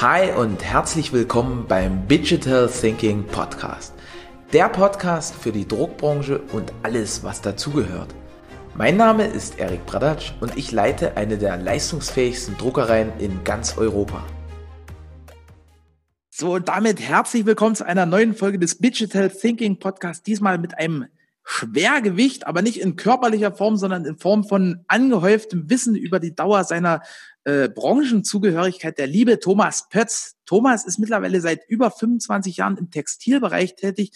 Hi und herzlich willkommen beim Digital Thinking Podcast. Der Podcast für die Druckbranche und alles, was dazugehört. Mein Name ist Erik Bradatsch und ich leite eine der leistungsfähigsten Druckereien in ganz Europa. So, damit herzlich willkommen zu einer neuen Folge des Digital Thinking Podcast. Diesmal mit einem Schwergewicht, aber nicht in körperlicher Form, sondern in Form von angehäuftem Wissen über die Dauer seiner äh, Branchenzugehörigkeit der liebe Thomas Pötz. Thomas ist mittlerweile seit über 25 Jahren im Textilbereich tätig,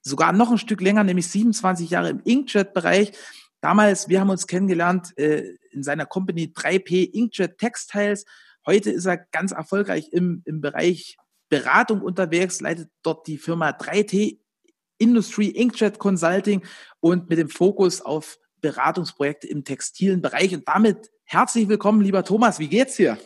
sogar noch ein Stück länger, nämlich 27 Jahre im Inkjet-Bereich. Damals, wir haben uns kennengelernt äh, in seiner Company 3P Inkjet Textiles. Heute ist er ganz erfolgreich im, im Bereich Beratung unterwegs, leitet dort die Firma 3T Industry Inkjet Consulting und mit dem Fokus auf Beratungsprojekte im textilen Bereich. Und damit Herzlich willkommen, lieber Thomas. Wie geht's dir?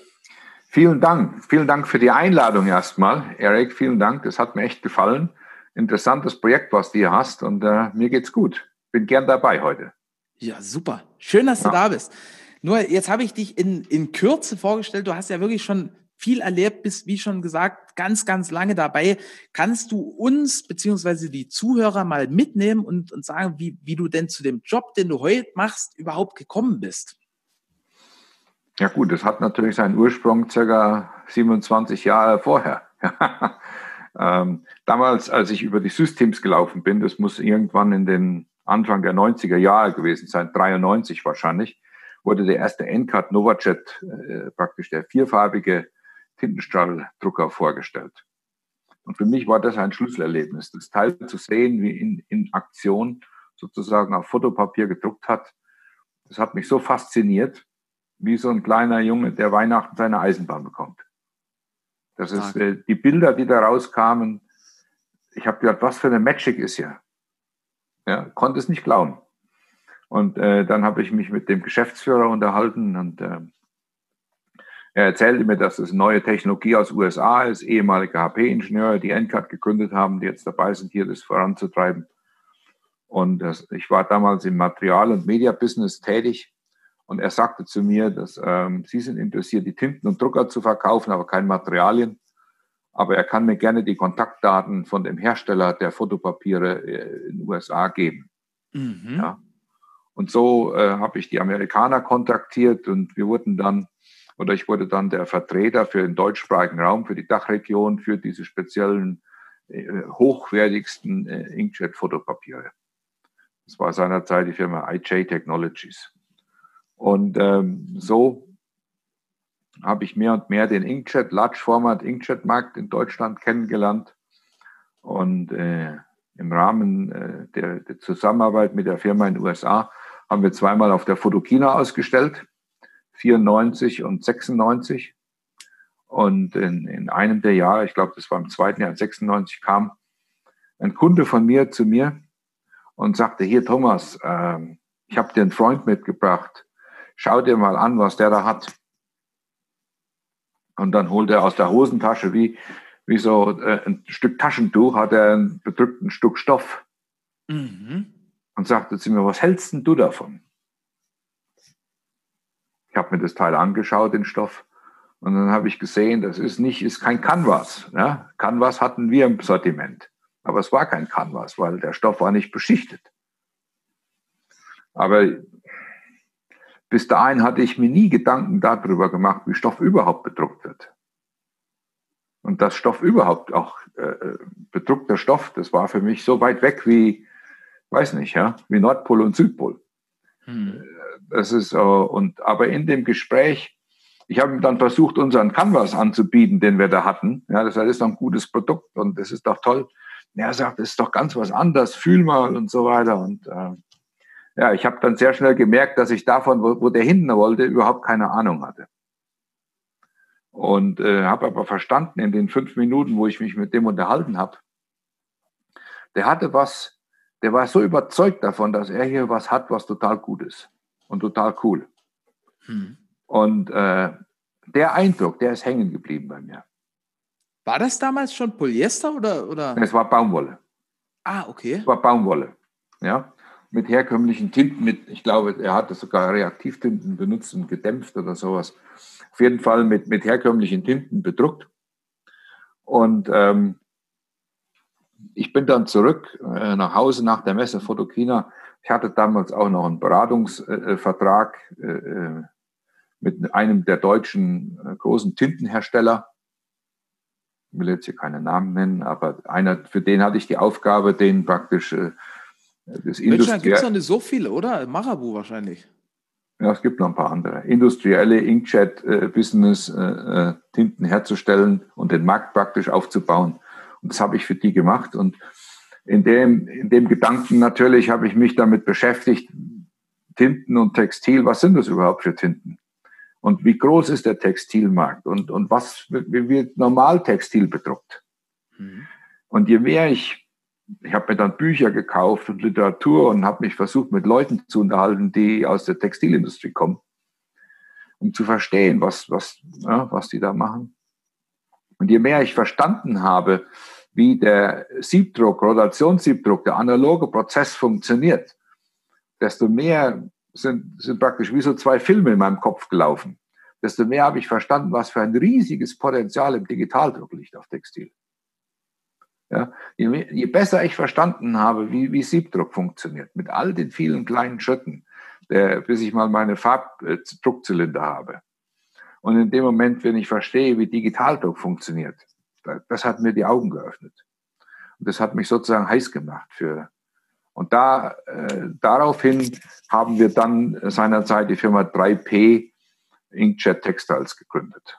Vielen Dank. Vielen Dank für die Einladung erstmal. Erik, vielen Dank. Das hat mir echt gefallen. Interessantes Projekt, was du hier hast. Und äh, mir geht's gut. Bin gern dabei heute. Ja, super. Schön, dass ja. du da bist. Nur jetzt habe ich dich in, in Kürze vorgestellt. Du hast ja wirklich schon viel erlebt, bist, wie schon gesagt, ganz, ganz lange dabei. Kannst du uns beziehungsweise die Zuhörer mal mitnehmen und, und sagen, wie, wie du denn zu dem Job, den du heute machst, überhaupt gekommen bist? Ja gut, das hat natürlich seinen Ursprung circa 27 Jahre vorher. ähm, damals, als ich über die Systems gelaufen bin, das muss irgendwann in den Anfang der 90er Jahre gewesen sein, 93 wahrscheinlich, wurde der erste NCAD Novajet, äh, praktisch der vierfarbige Tintenstrahldrucker vorgestellt. Und für mich war das ein Schlüsselerlebnis, das Teil zu sehen, wie in, in Aktion sozusagen auf Fotopapier gedruckt hat. Das hat mich so fasziniert, wie so ein kleiner Junge, der Weihnachten seine Eisenbahn bekommt. Das ist äh, die Bilder, die da rauskamen. Ich habe gedacht, was für eine Magic ist hier. Ja, konnte es nicht glauben. Und äh, dann habe ich mich mit dem Geschäftsführer unterhalten und äh, er erzählte mir, dass es eine neue Technologie aus USA ist, ehemalige HP-Ingenieure, die NCAD gegründet haben, die jetzt dabei sind, hier das voranzutreiben. Und das, ich war damals im Material- und Media-Business tätig und er sagte zu mir, dass ähm, Sie sind interessiert, die Tinten und Drucker zu verkaufen, aber keine Materialien. Aber er kann mir gerne die Kontaktdaten von dem Hersteller der Fotopapiere äh, in den USA geben. Mhm. Ja. Und so äh, habe ich die Amerikaner kontaktiert und wir wurden dann, oder ich wurde dann der Vertreter für den deutschsprachigen Raum, für die Dachregion, für diese speziellen, äh, hochwertigsten äh, Inkjet-Fotopapiere. Das war seinerzeit die Firma IJ Technologies. Und ähm, so habe ich mehr und mehr den Inkjet, Large Format Inkjet Markt in Deutschland kennengelernt. Und äh, im Rahmen äh, der, der, Zusammenarbeit mit der Firma in den USA haben wir zweimal auf der Fotokina ausgestellt, 94 und 96. Und in, in einem der Jahre, ich glaube, das war im zweiten Jahr, 96, kam ein Kunde von mir zu mir und sagte, hier Thomas, äh, ich habe dir einen Freund mitgebracht, schau dir mal an, was der da hat. Und dann holt er aus der Hosentasche wie, wie so äh, ein Stück Taschentuch, hat er ein bedrückten Stück Stoff. Mhm. Und sagte zu mir, was hältst denn du davon? Habe mir das Teil angeschaut, den Stoff, und dann habe ich gesehen, das ist nicht, ist kein Canvas. Ne? Canvas hatten wir im Sortiment. Aber es war kein Canvas, weil der Stoff war nicht beschichtet. Aber bis dahin hatte ich mir nie Gedanken darüber gemacht, wie Stoff überhaupt bedruckt wird. Und dass Stoff überhaupt auch äh, äh, bedruckter Stoff, das war für mich so weit weg wie, weiß nicht, ja, wie Nordpol und Südpol. Hm. Das ist, äh, und, aber in dem Gespräch, ich habe dann versucht, unseren Canvas anzubieten, den wir da hatten. Ja, das ist doch ein gutes Produkt und das ist doch toll. er sagt, das ist doch ganz was anderes, fühl mal und so weiter. Und äh, ja, ich habe dann sehr schnell gemerkt, dass ich davon, wo, wo der hinten wollte, überhaupt keine Ahnung hatte. Und äh, habe aber verstanden in den fünf Minuten, wo ich mich mit dem unterhalten habe, der hatte was, der war so überzeugt davon, dass er hier was hat, was total gut ist und total cool. Hm. Und äh, der Eindruck, der ist hängen geblieben bei mir. War das damals schon Polyester oder? oder? Es war Baumwolle. Ah, okay. Es war Baumwolle. Ja. mit herkömmlichen Tinten, mit, ich glaube, er hatte sogar Reaktivtinten benutzt und gedämpft oder sowas. Auf jeden Fall mit, mit herkömmlichen Tinten bedruckt. Und ähm, ich bin dann zurück äh, nach Hause nach der Messe Fotokina. Ich hatte damals auch noch einen Beratungsvertrag äh, äh, mit einem der deutschen äh, großen Tintenhersteller. Ich will jetzt hier keine Namen nennen, aber einer, für den hatte ich die Aufgabe, den praktisch äh, das In Deutschland gibt es noch nicht so viele, oder? Marabu wahrscheinlich. Ja, es gibt noch ein paar andere. Industrielle Inkjet-Business-Tinten äh, herzustellen und den Markt praktisch aufzubauen. Und das habe ich für die gemacht. Und in dem, in dem Gedanken natürlich habe ich mich damit beschäftigt, Tinten und Textil, was sind das überhaupt für Tinten? Und wie groß ist der Textilmarkt? Und, und was wie wird normal Textil bedruckt? Mhm. Und je mehr ich, ich habe mir dann Bücher gekauft und Literatur und habe mich versucht, mit Leuten zu unterhalten, die aus der Textilindustrie kommen, um zu verstehen, was, was, ja, was die da machen. Und je mehr ich verstanden habe, wie der Siebdruck, Rotationssiebdruck, der analoge Prozess funktioniert, desto mehr sind, sind praktisch wie so zwei Filme in meinem Kopf gelaufen. Desto mehr habe ich verstanden, was für ein riesiges Potenzial im Digitaldruck liegt auf Textil. Ja, je, je besser ich verstanden habe, wie, wie Siebdruck funktioniert, mit all den vielen kleinen Schritten, der, bis ich mal meine Farbdruckzylinder habe, und in dem Moment, wenn ich verstehe, wie Digitaldruck funktioniert, das hat mir die Augen geöffnet. Und das hat mich sozusagen heiß gemacht für. Und da, äh, daraufhin haben wir dann seinerzeit die Firma 3P Inkjet Textiles gegründet.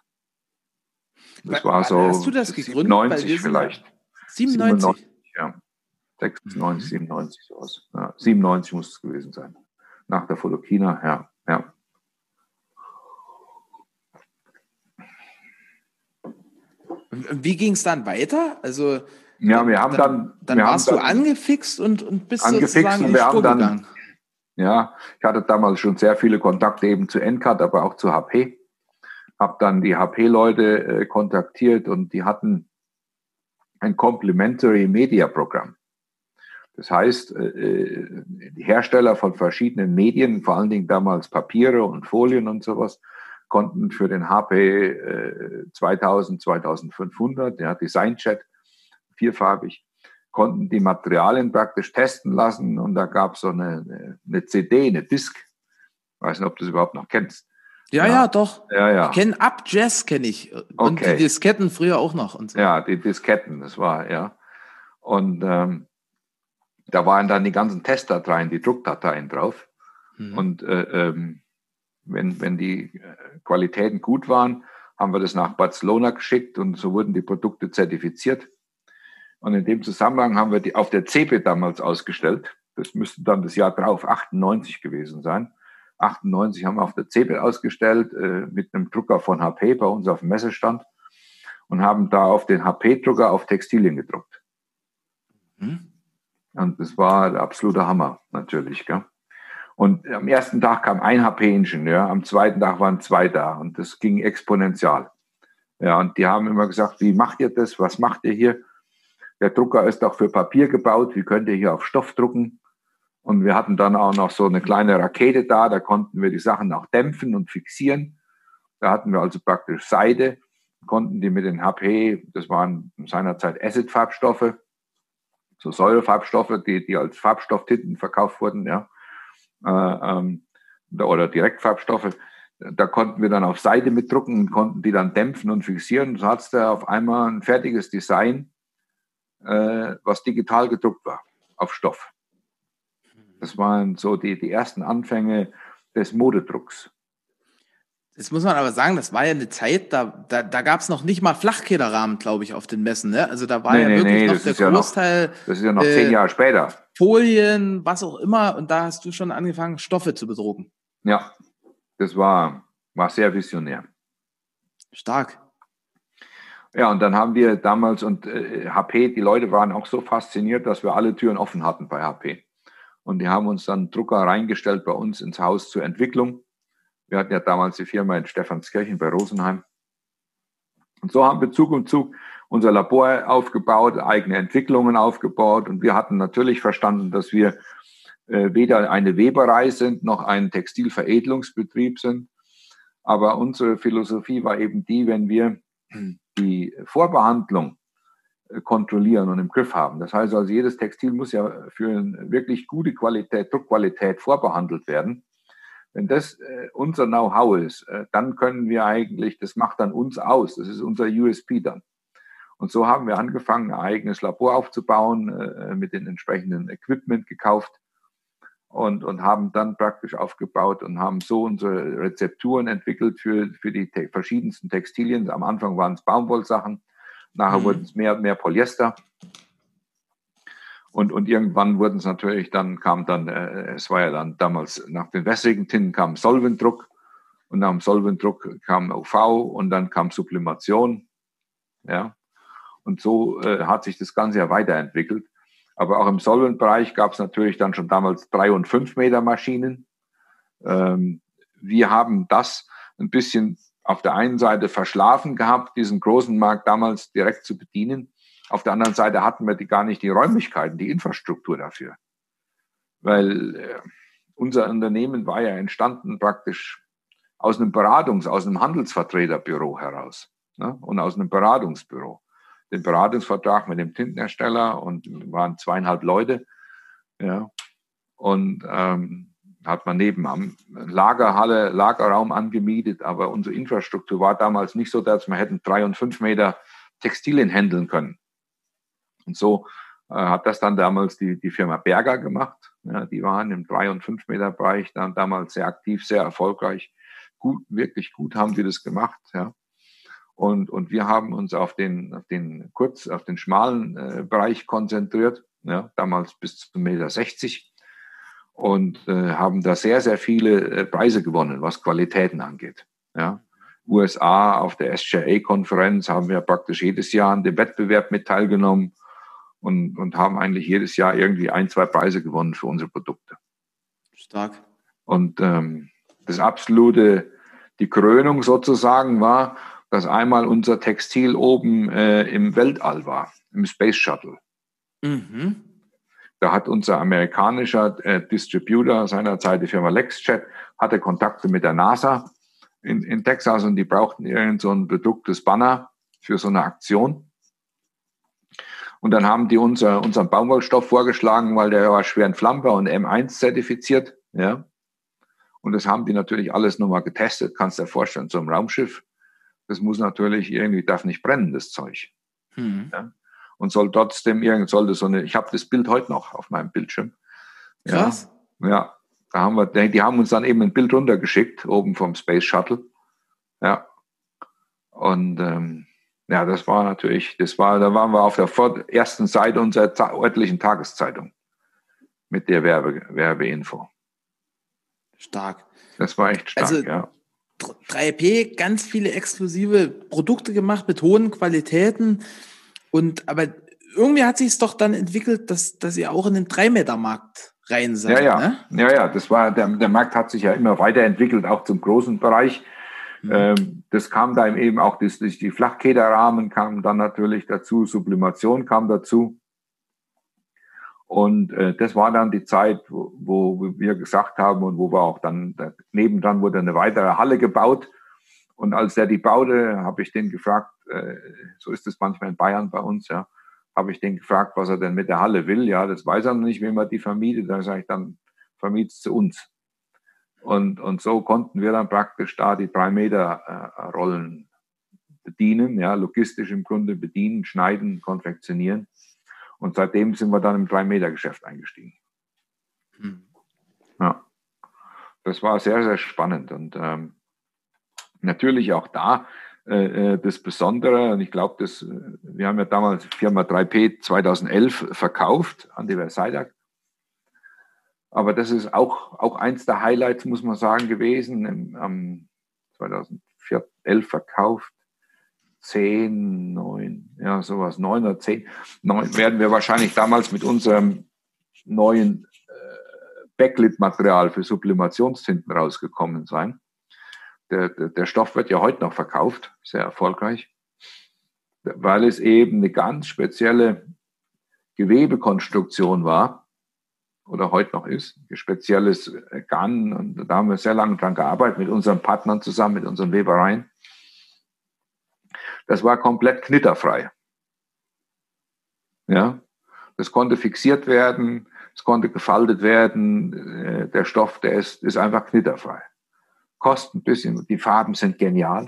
Das war so Hast du das gegründet? 90 vielleicht. 97? 97? Ja. 96, 97 sowas. Ja, 97 muss es gewesen sein. Nach der Fotokina, ja. ja. Wie ging es dann weiter? Also ja, wir haben dann. Dann, dann warst du dann angefixt und, und bist angefixt und wir haben dann, gegangen. Ja, ich hatte damals schon sehr viele Kontakte eben zu NCAT, aber auch zu HP. Habe dann die HP-Leute äh, kontaktiert und die hatten ein Complementary Media Programm. Das heißt, äh, äh, die Hersteller von verschiedenen Medien, vor allen Dingen damals Papiere und Folien und sowas, konnten für den HP 2000, 2500, der Designjet, vierfarbig, konnten die Materialien praktisch testen lassen und da gab es so eine, eine CD, eine Disk. Ich weiß nicht, ob du das überhaupt noch kennst. Ja, ja, ja doch. Ja, ja. Ich kenne Up Jazz, kenne ich. Und okay. die Disketten früher auch noch. Und so. Ja, die Disketten, das war, ja. Und ähm, da waren dann die ganzen Testdateien, die Druckdateien drauf. Mhm. Und äh, ähm, wenn, wenn die äh, Qualitäten gut waren, haben wir das nach Barcelona geschickt und so wurden die Produkte zertifiziert. Und in dem Zusammenhang haben wir die auf der CeBIT damals ausgestellt. Das müsste dann das Jahr drauf 98 gewesen sein. 98 haben wir auf der CeBIT ausgestellt äh, mit einem Drucker von HP bei uns auf dem Messestand und haben da auf den HP-Drucker auf Textilien gedruckt. Mhm. Und das war der absolute Hammer natürlich. Gell? Und am ersten Tag kam ein HP-Ingenieur, am zweiten Tag waren zwei da und das ging exponentiell. Ja, und die haben immer gesagt, wie macht ihr das? Was macht ihr hier? Der Drucker ist auch für Papier gebaut. Wie könnt ihr hier auf Stoff drucken? Und wir hatten dann auch noch so eine kleine Rakete da. Da konnten wir die Sachen auch dämpfen und fixieren. Da hatten wir also praktisch Seide, konnten die mit den HP, das waren seinerzeit Acid-Farbstoffe, so Säurefarbstoffe, die, die als Farbstofftinten verkauft wurden, ja oder Direktfarbstoffe. Da konnten wir dann auf Seite mitdrucken und konnten die dann dämpfen und fixieren. So hat es auf einmal ein fertiges Design, äh, was digital gedruckt war, auf Stoff. Das waren so die, die ersten Anfänge des Modedrucks. Das muss man aber sagen, das war ja eine Zeit, da, da, da gab es noch nicht mal Flachkederrahmen, glaube ich, auf den Messen. Ne? Also da war nee, ja nee, wirklich nee, noch der Großteil. Ja noch, das ist ja noch äh, zehn Jahre später. Folien, was auch immer. Und da hast du schon angefangen, Stoffe zu bedrucken. Ja, das war, war sehr visionär. Stark. Ja, und dann haben wir damals, und äh, HP, die Leute waren auch so fasziniert, dass wir alle Türen offen hatten bei HP. Und die haben uns dann Drucker reingestellt bei uns ins Haus zur Entwicklung. Wir hatten ja damals die Firma in Stephanskirchen bei Rosenheim. Und so haben wir Zug um Zug unser Labor aufgebaut, eigene Entwicklungen aufgebaut. Und wir hatten natürlich verstanden, dass wir äh, weder eine Weberei sind noch ein Textilveredelungsbetrieb sind. Aber unsere Philosophie war eben die, wenn wir die Vorbehandlung äh, kontrollieren und im Griff haben. Das heißt also, jedes Textil muss ja für eine wirklich gute Qualität, Druckqualität vorbehandelt werden. Wenn das äh, unser Know-how ist, äh, dann können wir eigentlich, das macht dann uns aus, das ist unser USP dann. Und so haben wir angefangen, ein eigenes Labor aufzubauen, äh, mit den entsprechenden Equipment gekauft und, und haben dann praktisch aufgebaut und haben so unsere Rezepturen entwickelt für, für die te verschiedensten Textilien. Am Anfang waren es Baumwollsachen, nachher mhm. wurden es mehr, mehr Polyester. Und, und irgendwann wurden es natürlich, dann kam dann, äh, es war ja dann damals nach den wässrigen Tinten kam Solventdruck und nach dem Solventdruck kam UV und dann kam Sublimation. Ja. Und so äh, hat sich das Ganze ja weiterentwickelt. Aber auch im Solventbereich gab es natürlich dann schon damals drei und fünf Meter Maschinen. Ähm, wir haben das ein bisschen auf der einen Seite verschlafen gehabt, diesen großen Markt damals direkt zu bedienen. Auf der anderen Seite hatten wir die, gar nicht die Räumlichkeiten, die Infrastruktur dafür. Weil äh, unser Unternehmen war ja entstanden praktisch aus einem Beratungs-, aus einem Handelsvertreterbüro heraus ne? und aus einem Beratungsbüro den Beratungsvertrag mit dem Tintenhersteller und waren zweieinhalb Leute. Ja. Und ähm, hat man neben am Lagerhalle, Lagerraum angemietet, aber unsere Infrastruktur war damals nicht so, dass wir hätten drei und fünf Meter Textilien handeln können. Und so äh, hat das dann damals die, die Firma Berger gemacht. Ja, die waren im drei und fünf Meter Bereich dann damals sehr aktiv, sehr erfolgreich. Gut, wirklich gut haben die das gemacht. Ja. Und, und wir haben uns auf den, auf den kurz, auf den schmalen äh, Bereich konzentriert, ja, damals bis zu 1,60 Meter und äh, haben da sehr, sehr viele äh, Preise gewonnen, was Qualitäten angeht. Ja. USA auf der SJA-Konferenz haben wir praktisch jedes Jahr an dem Wettbewerb mit teilgenommen und, und haben eigentlich jedes Jahr irgendwie ein, zwei Preise gewonnen für unsere Produkte. Stark. Und ähm, das absolute, die Krönung sozusagen war, dass einmal unser Textil oben äh, im Weltall war, im Space Shuttle. Mhm. Da hat unser amerikanischer äh, Distributor seinerzeit, die Firma LexJet, hatte Kontakte mit der NASA in, in Texas und die brauchten irgend so ein bedrucktes Banner für so eine Aktion. Und dann haben die unser, unseren Baumwollstoff vorgeschlagen, weil der war schwer entflammbar und M1 zertifiziert. Ja. Und das haben die natürlich alles nochmal getestet, kannst du dir vorstellen, so ein Raumschiff das muss natürlich irgendwie, darf nicht brennen, das Zeug. Hm. Ja? Und soll trotzdem irgend, sollte so eine, ich habe das Bild heute noch auf meinem Bildschirm. Krass. Ja, ja, da haben wir, die haben uns dann eben ein Bild runtergeschickt, oben vom Space Shuttle. Ja. Und ähm, ja, das war natürlich, das war, da waren wir auf der ersten Seite unserer örtlichen Tageszeitung mit der Werbe, Werbeinfo. Stark. Das war echt stark, also, ja. 3P ganz viele exklusive Produkte gemacht mit hohen Qualitäten. Und aber irgendwie hat sich es doch dann entwickelt, dass, dass ihr auch in den 3-Meter-Markt rein seid. Ja, ja. Ne? ja, ja, das war, der, der Markt hat sich ja immer weiterentwickelt, auch zum großen Bereich. Mhm. Ähm, das kam da eben auch, das, die Flachkederrahmen kamen dann natürlich dazu, Sublimation kam dazu. Und äh, das war dann die Zeit, wo, wo wir gesagt haben und wo wir auch dann, nebendran wurde eine weitere Halle gebaut. Und als der die baute, habe ich den gefragt, äh, so ist es manchmal in Bayern bei uns, ja, habe ich den gefragt, was er denn mit der Halle will. Ja, das weiß er noch nicht, wie man die vermietet. Da sage ich, dann vermietet zu uns. Und, und so konnten wir dann praktisch da die drei Meter äh, Rollen bedienen, ja, logistisch im Grunde bedienen, schneiden, konfektionieren. Und seitdem sind wir dann im 3-Meter-Geschäft eingestiegen. Hm. Ja. Das war sehr, sehr spannend. Und ähm, natürlich auch da äh, äh das Besondere, und ich glaube, äh, wir haben ja damals Firma 3P 2011 verkauft an die Verseidag. Aber das ist auch, auch eins der Highlights, muss man sagen, gewesen. Am 2011 verkauft. 10, 9, ja, sowas, 9 oder 10, 9 werden wir wahrscheinlich damals mit unserem neuen äh, Backlit-Material für Sublimationstinten rausgekommen sein. Der, der, der Stoff wird ja heute noch verkauft, sehr erfolgreich, weil es eben eine ganz spezielle Gewebekonstruktion war, oder heute noch ist, ein spezielles Garn. Und da haben wir sehr lange dran gearbeitet mit unseren Partnern zusammen, mit unseren Webereien. Das war komplett knitterfrei. Ja, das konnte fixiert werden, es konnte gefaltet werden. Äh, der Stoff, der ist, ist einfach knitterfrei. Kostet ein bisschen, die Farben sind genial.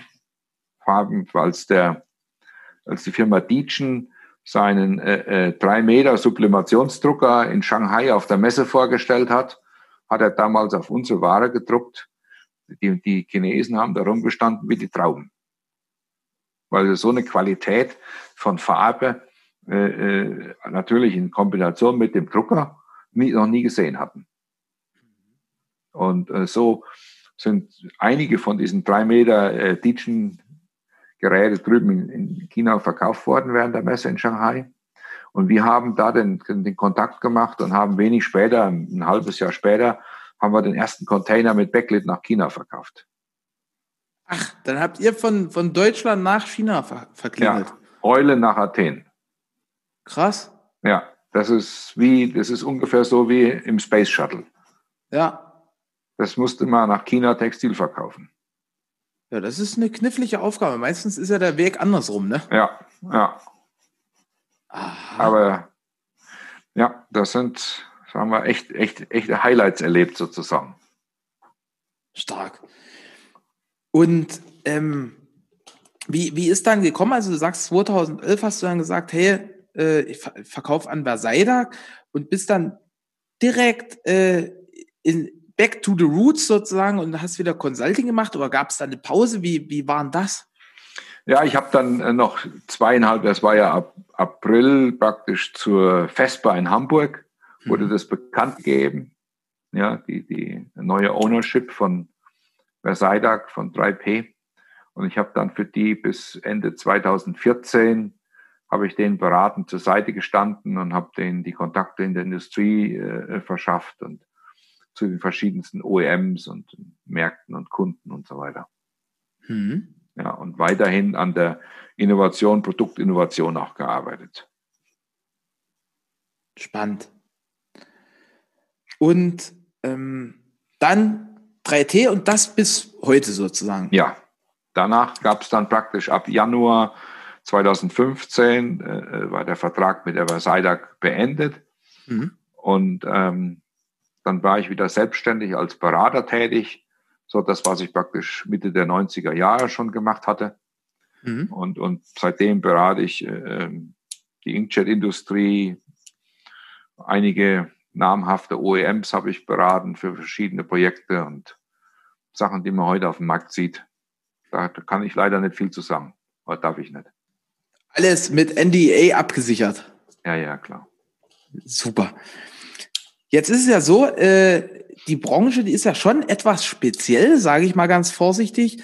Farben, als der, als die Firma Dietschen seinen äh, äh, 3 Meter Sublimationsdrucker in Shanghai auf der Messe vorgestellt hat, hat er damals auf unsere Ware gedruckt. Die, die Chinesen haben da rumgestanden wie die Trauben. Weil so eine Qualität von Farbe äh, äh, natürlich in Kombination mit dem Drucker nie, noch nie gesehen hatten. Und äh, so sind einige von diesen drei Meter äh, Ditchen Geräte drüben in, in, China verkauft worden während der Messe in Shanghai. Und wir haben da den, den Kontakt gemacht und haben wenig später, ein halbes Jahr später, haben wir den ersten Container mit Backlit nach China verkauft. Ach, dann habt ihr von, von Deutschland nach China ver verklingelt. Ja, Eule nach Athen. Krass. Ja, das ist wie, das ist ungefähr so wie im Space Shuttle. Ja. Das musste man nach China Textil verkaufen. Ja, das ist eine knifflige Aufgabe. Meistens ist ja der Weg andersrum, ne? Ja, ja. Aha. Aber ja, das sind, sagen wir, echt, echt, echte Highlights erlebt sozusagen. Stark. Und ähm, wie, wie ist dann gekommen? Also du sagst, 2011 hast du dann gesagt, hey, äh, ich verkaufe an Versailles und bist dann direkt äh, in, back to the roots sozusagen und hast wieder Consulting gemacht oder gab es da eine Pause? Wie, wie war denn das? Ja, ich habe dann äh, noch zweieinhalb, das war ja ab April praktisch zur FESPA in Hamburg, wurde mhm. das bekannt gegeben. Ja, die, die neue Ownership von Versailles von 3P. Und ich habe dann für die bis Ende 2014 habe ich denen beratend zur Seite gestanden und habe denen die Kontakte in der Industrie äh, verschafft und zu den verschiedensten OEMs und Märkten und Kunden und so weiter. Mhm. Ja, und weiterhin an der Innovation, Produktinnovation auch gearbeitet. Spannend. Und ähm, dann 3T und das bis heute sozusagen. Ja, danach gab es dann praktisch ab Januar 2015 äh, äh, war der Vertrag mit Everseidag beendet. Mhm. Und ähm, dann war ich wieder selbstständig als Berater tätig. So das, was ich praktisch Mitte der 90er Jahre schon gemacht hatte. Mhm. Und, und seitdem berate ich äh, die Inkjet-Industrie. Einige namhafte OEMs habe ich beraten für verschiedene Projekte und Sachen, die man heute auf dem Markt sieht. Da kann ich leider nicht viel zu sagen. Oder darf ich nicht. Alles mit NDA abgesichert. Ja, ja, klar. Super. Jetzt ist es ja so, äh, die Branche, die ist ja schon etwas speziell, sage ich mal ganz vorsichtig.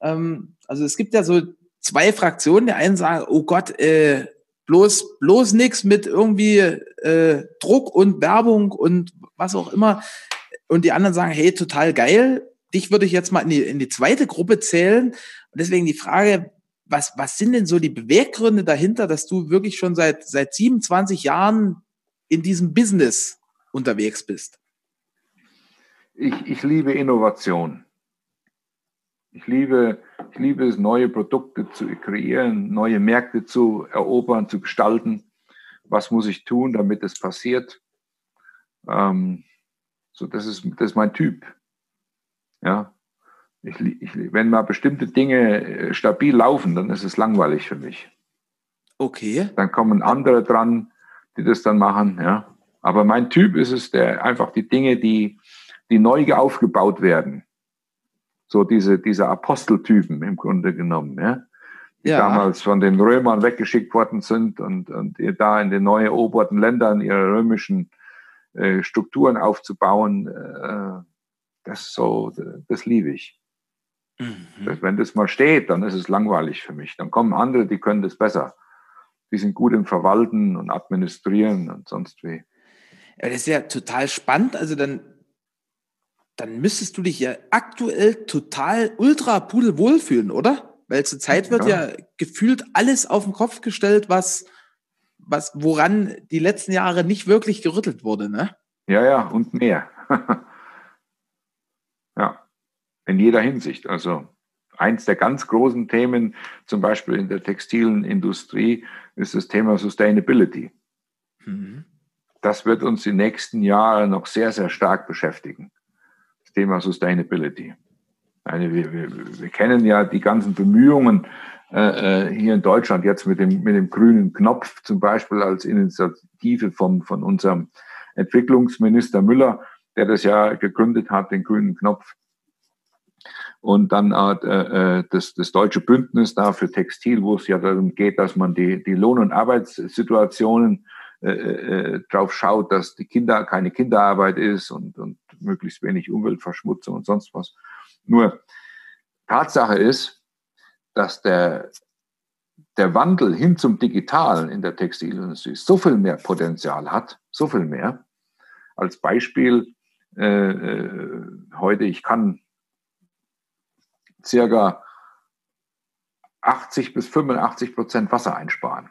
Ähm, also es gibt ja so zwei Fraktionen. Die einen sagen, oh Gott, äh, bloß bloß nichts mit irgendwie äh, Druck und Werbung und was auch immer. Und die anderen sagen, hey, total geil. Dich würde ich jetzt mal in die, in die zweite Gruppe zählen. Und deswegen die Frage, was, was sind denn so die Beweggründe dahinter, dass du wirklich schon seit, seit 27 Jahren in diesem Business unterwegs bist? Ich, ich liebe Innovation. Ich liebe, ich liebe es, neue Produkte zu kreieren, neue Märkte zu erobern, zu gestalten. Was muss ich tun, damit es passiert? Ähm, so, das ist, das ist mein Typ. Ja, ich, ich, wenn mal bestimmte Dinge äh, stabil laufen, dann ist es langweilig für mich. Okay. Dann kommen andere dran, die das dann machen, ja. Aber mein Typ ist es, der einfach die Dinge, die, die neu aufgebaut werden, so diese, diese Aposteltypen im Grunde genommen, ja. Die ja. damals von den Römern weggeschickt worden sind und, und da in den neu eroberten Ländern ihre römischen äh, Strukturen aufzubauen, äh, das so, das liebe ich. Mhm. Wenn das mal steht, dann ist es langweilig für mich. Dann kommen andere, die können das besser. Die sind gut im Verwalten und Administrieren und sonst wie. Ja, das ist ja total spannend. Also dann, dann müsstest du dich ja aktuell total ultra pudel wohlfühlen, oder? Weil zurzeit wird ja. ja gefühlt alles auf den Kopf gestellt, was, was, woran die letzten Jahre nicht wirklich gerüttelt wurde, ne? Ja, ja, und mehr. ja, in jeder Hinsicht. Also eins der ganz großen Themen, zum Beispiel in der textilen Industrie, ist das Thema Sustainability. Mhm. Das wird uns die nächsten Jahre noch sehr, sehr stark beschäftigen. Das Thema Sustainability. Eine, wir, wir, wir kennen ja die ganzen Bemühungen äh, äh, hier in Deutschland jetzt mit dem, mit dem grünen Knopf zum Beispiel als Initiative von, von unserem Entwicklungsminister Müller, der das ja gegründet hat, den grünen Knopf. Und dann äh, äh, das, das deutsche Bündnis da für Textil, wo es ja darum geht, dass man die, die Lohn- und Arbeitssituationen äh, äh, drauf schaut, dass die Kinder keine Kinderarbeit ist und, und möglichst wenig Umweltverschmutzung und sonst was. Nur Tatsache ist, dass der, der Wandel hin zum Digitalen in der Textilindustrie so viel mehr Potenzial hat, so viel mehr. Als Beispiel äh, äh heute, ich kann circa 80 bis 85 Prozent Wasser einsparen,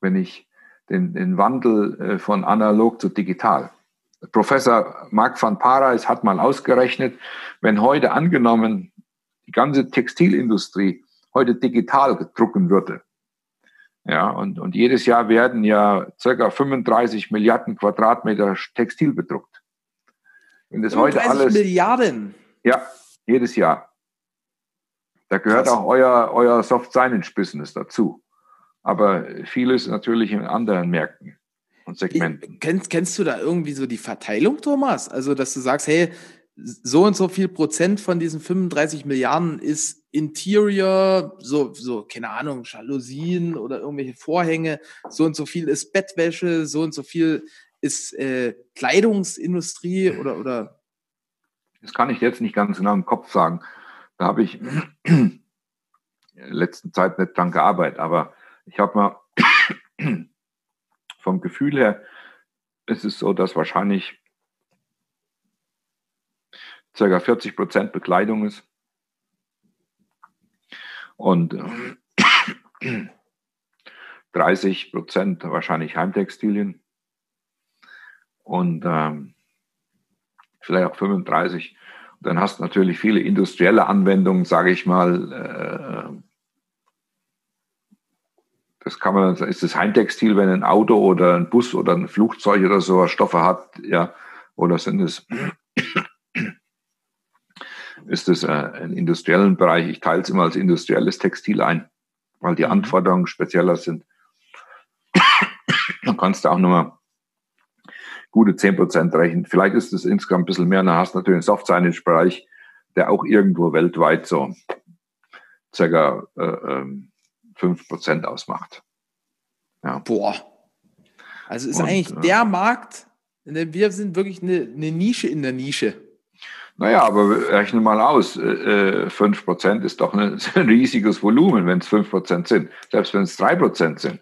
wenn ich den, den Wandel äh, von analog zu digital. Professor Mark van Parijs hat mal ausgerechnet, wenn heute angenommen die ganze Textilindustrie heute digital drucken würde. Ja, und, und jedes Jahr werden ja circa 35 Milliarden Quadratmeter Textil bedruckt. Wenn das heute alles. Milliarden? Ja, jedes Jahr. Da gehört Krass. auch euer, euer Soft Signage Business dazu. Aber vieles natürlich in anderen Märkten und Segmenten. Kennst, kennst du da irgendwie so die Verteilung, Thomas? Also, dass du sagst, hey, so und so viel Prozent von diesen 35 Milliarden ist Interior, so, so, keine Ahnung, Jalousien oder irgendwelche Vorhänge, so und so viel ist Bettwäsche, so und so viel ist äh, Kleidungsindustrie oder, oder? Das kann ich jetzt nicht ganz genau im Kopf sagen. Da habe ich in der letzten Zeit nicht dran gearbeitet, aber ich habe mal vom Gefühl her, ist es so, dass wahrscheinlich ca. 40 Prozent Bekleidung ist. Und 30 Prozent wahrscheinlich Heimtextilien. Und ähm, vielleicht auch 35. Und dann hast du natürlich viele industrielle Anwendungen, sage ich mal. Das kann man, ist das Heimtextil, wenn ein Auto oder ein Bus oder ein Flugzeug oder so Stoffe hat, ja, oder sind es ist es äh, im industriellen Bereich. Ich teile es immer als industrielles Textil ein, weil die mhm. Anforderungen spezieller sind. Dann kannst du auch nochmal gute 10% rechnen. Vielleicht ist es insgesamt ein bisschen mehr. Dann hast du natürlich einen Soft-Signage-Bereich, der auch irgendwo weltweit so circa äh, 5% ähm, ausmacht. Ja. Boah. Also ist Und, eigentlich äh, der Markt, wir sind wirklich eine, eine Nische in der Nische. Naja, aber rechne mal aus, äh, 5% ist doch ein, ein riesiges Volumen, wenn es 5% sind, selbst wenn es 3% sind.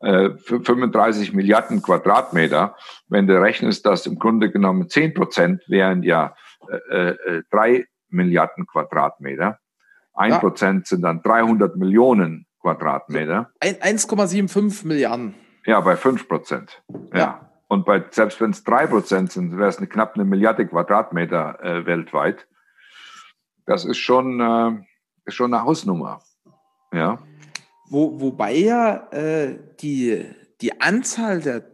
Äh, 35 Milliarden Quadratmeter, wenn du rechnest, dass im Grunde genommen 10% wären ja äh, äh, 3 Milliarden Quadratmeter. 1% ja. sind dann 300 Millionen Quadratmeter. 1,75 Milliarden. Ja, bei 5%. ja. ja. Und bei, selbst wenn es drei Prozent sind, wäre es eine knapp eine Milliarde Quadratmeter äh, weltweit. Das ist schon, äh, ist schon eine Hausnummer. Ja. Wo, wobei ja äh, die, die Anzahl der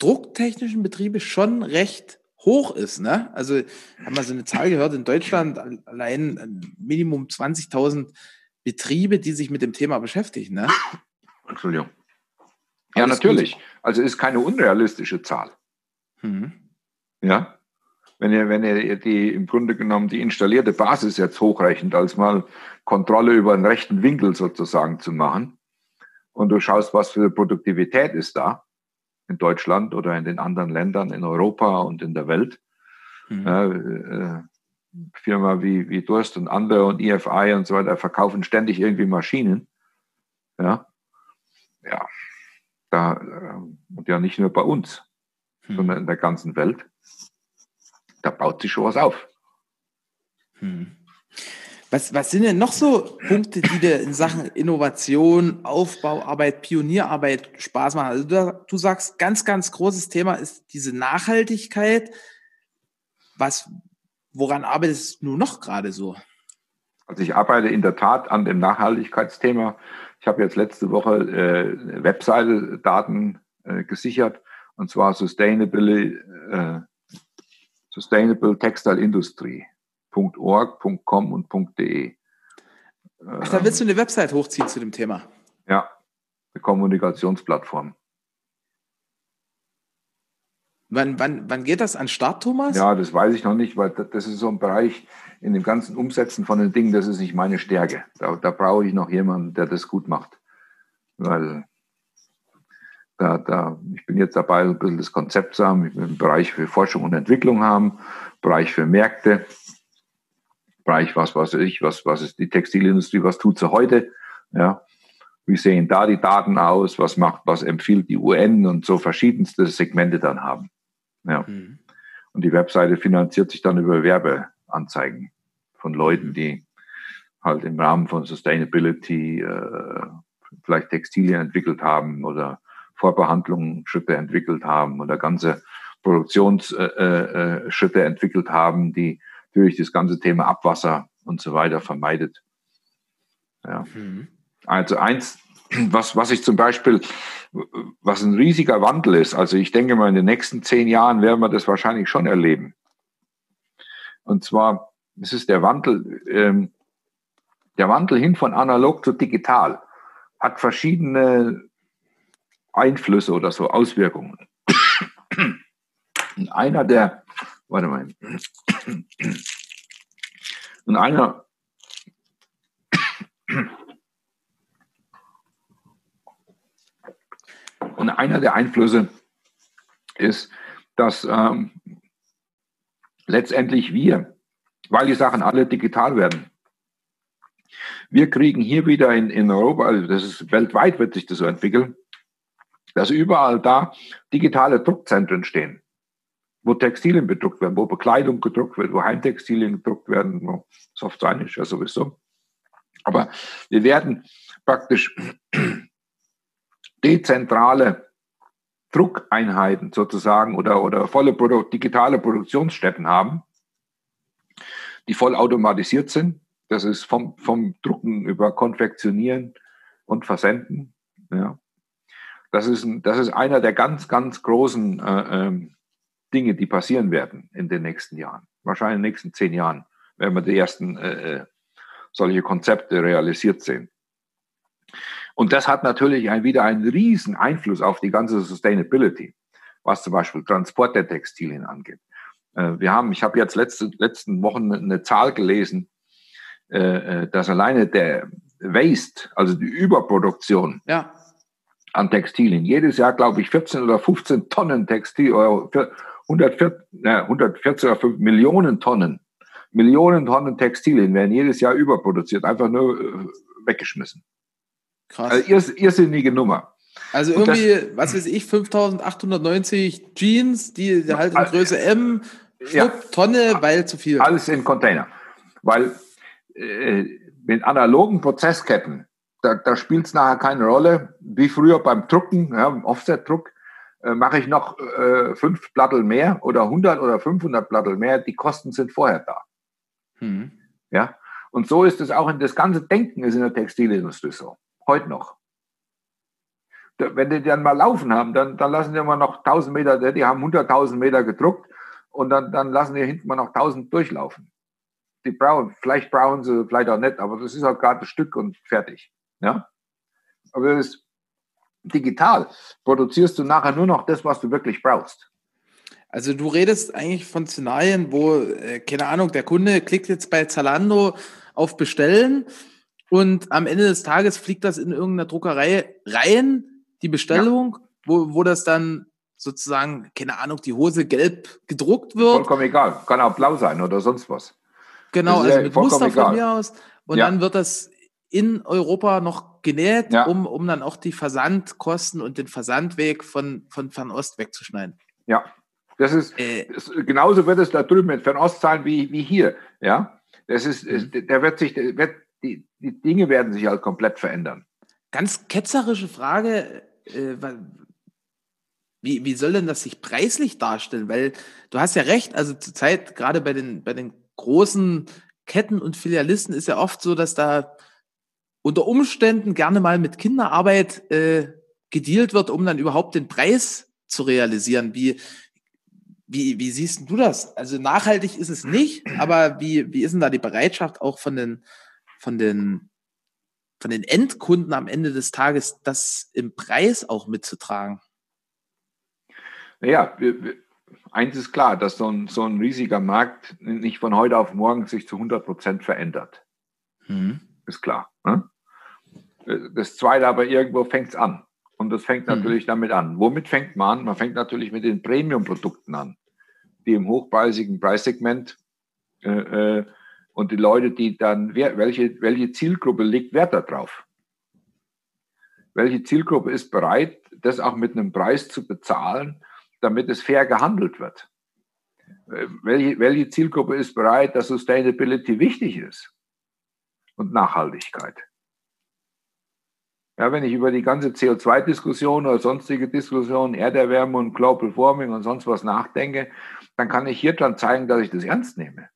drucktechnischen Betriebe schon recht hoch ist. Ne? Also haben wir so eine Zahl gehört, in Deutschland allein Minimum 20.000 Betriebe, die sich mit dem Thema beschäftigen. Ne? Entschuldigung. Ja, natürlich. Gut. Also ist keine unrealistische Zahl. Mhm. Ja. Wenn ihr, wenn ihr die im Grunde genommen die installierte Basis jetzt hochrechnet, als mal Kontrolle über einen rechten Winkel sozusagen zu machen, und du schaust, was für Produktivität ist da in Deutschland oder in den anderen Ländern in Europa und in der Welt. Mhm. Äh, Firma wie, wie Durst und andere und EFI und so weiter verkaufen ständig irgendwie Maschinen. Ja. Ja, da, ähm, und ja nicht nur bei uns, hm. sondern in der ganzen Welt, da baut sich schon was auf. Hm. Was, was sind denn noch so Punkte, die dir in Sachen Innovation, Aufbauarbeit, Pionierarbeit Spaß machen? Also du, du sagst, ganz, ganz großes Thema ist diese Nachhaltigkeit. Was, woran arbeitest du noch gerade so? Also ich arbeite in der Tat an dem Nachhaltigkeitsthema. Ich habe jetzt letzte Woche äh, Webseite-Daten äh, gesichert und zwar Sustainable, äh, Sustainable Textile Industry. .org.com und .de. Ach, da willst du eine Website hochziehen zu dem Thema? Ja, eine Kommunikationsplattform. Wann, wann, wann geht das an Start, Thomas? Ja, das weiß ich noch nicht, weil das ist so ein Bereich in dem ganzen Umsetzen von den Dingen, das ist nicht meine Stärke. Da, da brauche ich noch jemanden, der das gut macht. Weil da, da, ich bin jetzt dabei, ein bisschen das Konzept zu haben. Ich will einen Bereich für Forschung und Entwicklung haben, Bereich für Märkte, Bereich, was weiß ich, was, was ist die Textilindustrie, was tut sie heute, ja, wie sehen da die Daten aus, was macht, was empfiehlt die UN und so verschiedenste Segmente dann haben. Ja. Mhm. Und die Webseite finanziert sich dann über Werbeanzeigen von Leuten, mhm. die halt im Rahmen von Sustainability äh, vielleicht Textilien entwickelt haben oder Vorbehandlungsschritte entwickelt haben oder ganze Produktionsschritte äh, äh, äh entwickelt haben, die natürlich das ganze Thema Abwasser und so weiter vermeidet. Ja. Mhm. Also eins, was, was ich zum Beispiel, was ein riesiger Wandel ist, also ich denke mal, in den nächsten zehn Jahren werden wir das wahrscheinlich schon erleben. Und zwar, es ist der Wandel, ähm, der Wandel hin von analog zu digital hat verschiedene Einflüsse oder so Auswirkungen. Und einer der, warte mal, und einer, und einer der Einflüsse ist, dass ähm, letztendlich wir, weil die Sachen alle digital werden, wir kriegen hier wieder in, in Europa, also das ist weltweit wird sich das so entwickeln, dass überall da digitale Druckzentren stehen wo Textilien bedruckt werden, wo Bekleidung gedruckt wird, wo Heimtextilien gedruckt werden, wo Softsign ist ja sowieso. Aber wir werden praktisch dezentrale Druckeinheiten sozusagen oder, oder volle Produ digitale Produktionsstätten haben, die voll automatisiert sind. Das ist vom, vom Drucken über Konfektionieren und Versenden. Ja. Das, ist ein, das ist einer der ganz, ganz großen äh, ähm, Dinge, die passieren werden in den nächsten Jahren. Wahrscheinlich in den nächsten zehn Jahren werden wir die ersten äh, äh, solche Konzepte realisiert sehen. Und das hat natürlich ein, wieder einen riesen Einfluss auf die ganze Sustainability, was zum Beispiel Transport der Textilien angeht. Äh, wir haben, ich habe jetzt letzte, letzten Wochen eine Zahl gelesen, äh, äh dass alleine der Waste, also die Überproduktion ja. an Textilien, jedes Jahr, glaube ich, 14 oder 15 Tonnen Textil, 140, na, 140 oder 5 Millionen Tonnen, Millionen Tonnen Textilien werden jedes Jahr überproduziert, einfach nur äh, weggeschmissen. Krass. Also irrs irrsinnige Nummer. Also irgendwie, das, was weiß ich, 5890 Jeans, die halt in Größe M, ja, Tonne, weil zu viel. Alles in Container. Weil äh, mit analogen Prozessketten, da, da spielt es nachher keine Rolle, wie früher beim Drucken, ja, Offset-Druck, äh, mache ich noch äh, fünf Plattel mehr oder 100 oder 500 Plattel mehr, die Kosten sind vorher da. Mhm. Ja, und so ist es auch in das ganze Denken ist in der Textilindustrie so. Heute noch. Wenn die dann mal laufen haben, dann, dann lassen die immer noch 1000 Meter, die haben 100.000 Meter gedruckt und dann, dann lassen die hinten mal noch 1000 durchlaufen. Die brauchen, vielleicht brauchen sie, vielleicht auch nicht, aber das ist halt gerade ein Stück und fertig. Ja? Aber das ist, digital produzierst du nachher nur noch das, was du wirklich brauchst. Also du redest eigentlich von Szenarien, wo, äh, keine Ahnung, der Kunde klickt jetzt bei Zalando auf Bestellen und am Ende des Tages fliegt das in irgendeiner Druckerei rein, die Bestellung, ja. wo, wo das dann sozusagen, keine Ahnung, die Hose gelb gedruckt wird. Vollkommen egal, kann auch blau sein oder sonst was. Genau, also mit Muster egal. von mir aus. Und ja. dann wird das in Europa noch genäht, ja. um, um dann auch die Versandkosten und den Versandweg von, von Fernost wegzuschneiden. Ja, das ist, äh, das, genauso wird es da drüben mit Fernost sein wie, wie hier. Ja, Das ist, mhm. der wird sich, der wird, die, die Dinge werden sich halt komplett verändern. Ganz ketzerische Frage. Äh, wie, wie soll denn das sich preislich darstellen? Weil du hast ja recht, also zurzeit gerade bei den, bei den großen Ketten und Filialisten ist ja oft so, dass da unter Umständen gerne mal mit Kinderarbeit äh, gedealt wird, um dann überhaupt den Preis zu realisieren. Wie, wie, wie siehst du das? Also nachhaltig ist es nicht, aber wie, wie ist denn da die Bereitschaft auch von den, von den, von den Endkunden am Ende des Tages, das im Preis auch mitzutragen? Naja, eins ist klar, dass so ein, so ein riesiger Markt nicht von heute auf morgen sich zu 100 Prozent verändert. Mhm. Ist klar. Ne? Das Zweite aber, irgendwo fängt es an. Und das fängt mhm. natürlich damit an. Womit fängt man an? Man fängt natürlich mit den Premium-Produkten an, die im hochpreisigen Preissegment äh, äh, und die Leute, die dann, welche, welche Zielgruppe legt Wert darauf? Welche Zielgruppe ist bereit, das auch mit einem Preis zu bezahlen, damit es fair gehandelt wird? Äh, welche, welche Zielgruppe ist bereit, dass Sustainability wichtig ist und Nachhaltigkeit? Ja, wenn ich über die ganze CO2-Diskussion oder sonstige Diskussionen, Erderwärmung und Global Warming und sonst was nachdenke, dann kann ich hier dran zeigen, dass ich das ernst nehme.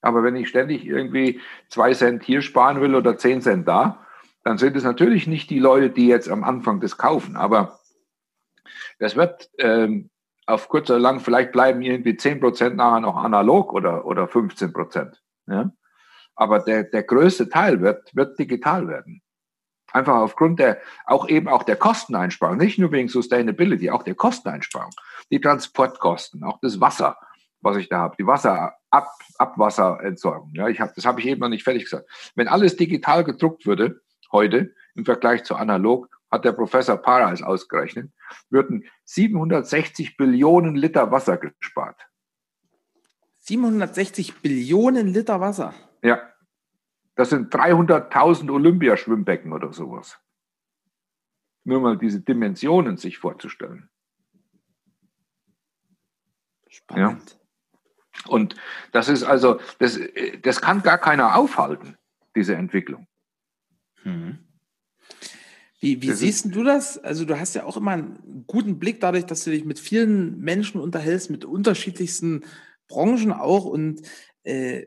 Aber wenn ich ständig irgendwie zwei Cent hier sparen will oder zehn Cent da, dann sind es natürlich nicht die Leute, die jetzt am Anfang das kaufen. Aber das wird ähm, auf kurz oder lang, vielleicht bleiben irgendwie zehn Prozent nachher noch analog oder, oder 15 Prozent. Ja? Aber der, der größte Teil wird, wird digital werden. Einfach aufgrund der, auch eben auch der Kosteneinsparung, nicht nur wegen Sustainability, auch der Kosteneinsparung. Die Transportkosten, auch das Wasser, was ich da habe, die Wasser, Ab, Abwasserentsorgung. Ja, ich hab, das habe ich eben noch nicht fertig gesagt. Wenn alles digital gedruckt würde, heute, im Vergleich zu analog, hat der Professor Paras ausgerechnet, würden 760 Billionen Liter Wasser gespart. 760 Billionen Liter Wasser? Ja. Das sind 300.000 Olympiaschwimmbecken oder sowas. Nur mal diese Dimensionen sich vorzustellen. Spannend. Ja. Und das ist also, das, das kann gar keiner aufhalten, diese Entwicklung. Hm. Wie, wie siehst du das? Also du hast ja auch immer einen guten Blick dadurch, dass du dich mit vielen Menschen unterhältst, mit unterschiedlichsten Branchen auch. Und äh,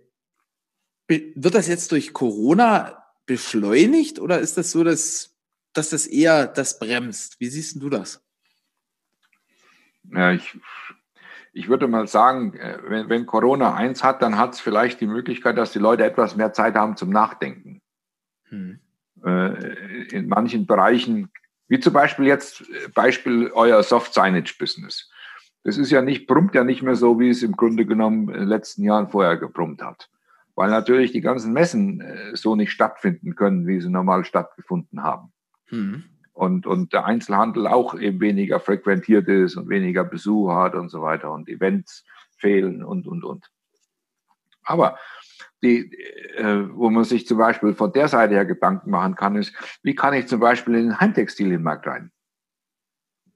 wird das jetzt durch Corona beschleunigt oder ist das so, dass, dass das eher das bremst? Wie siehst du das? Ja, ich, ich würde mal sagen, äh, wenn, wenn Corona eins hat, dann hat es vielleicht die Möglichkeit, dass die Leute etwas mehr Zeit haben zum Nachdenken. Hm. Äh, in manchen Bereichen, wie zum Beispiel jetzt äh, Beispiel euer Soft Signage Business. Das ist ja nicht, brummt ja nicht mehr so, wie es im Grunde genommen in den letzten Jahren vorher gebrummt hat weil natürlich die ganzen Messen so nicht stattfinden können, wie sie normal stattgefunden haben. Mhm. Und, und der Einzelhandel auch eben weniger frequentiert ist und weniger Besuch hat und so weiter und Events fehlen und, und, und. Aber die, äh, wo man sich zum Beispiel von der Seite her Gedanken machen kann, ist, wie kann ich zum Beispiel in den Heimtextilienmarkt rein?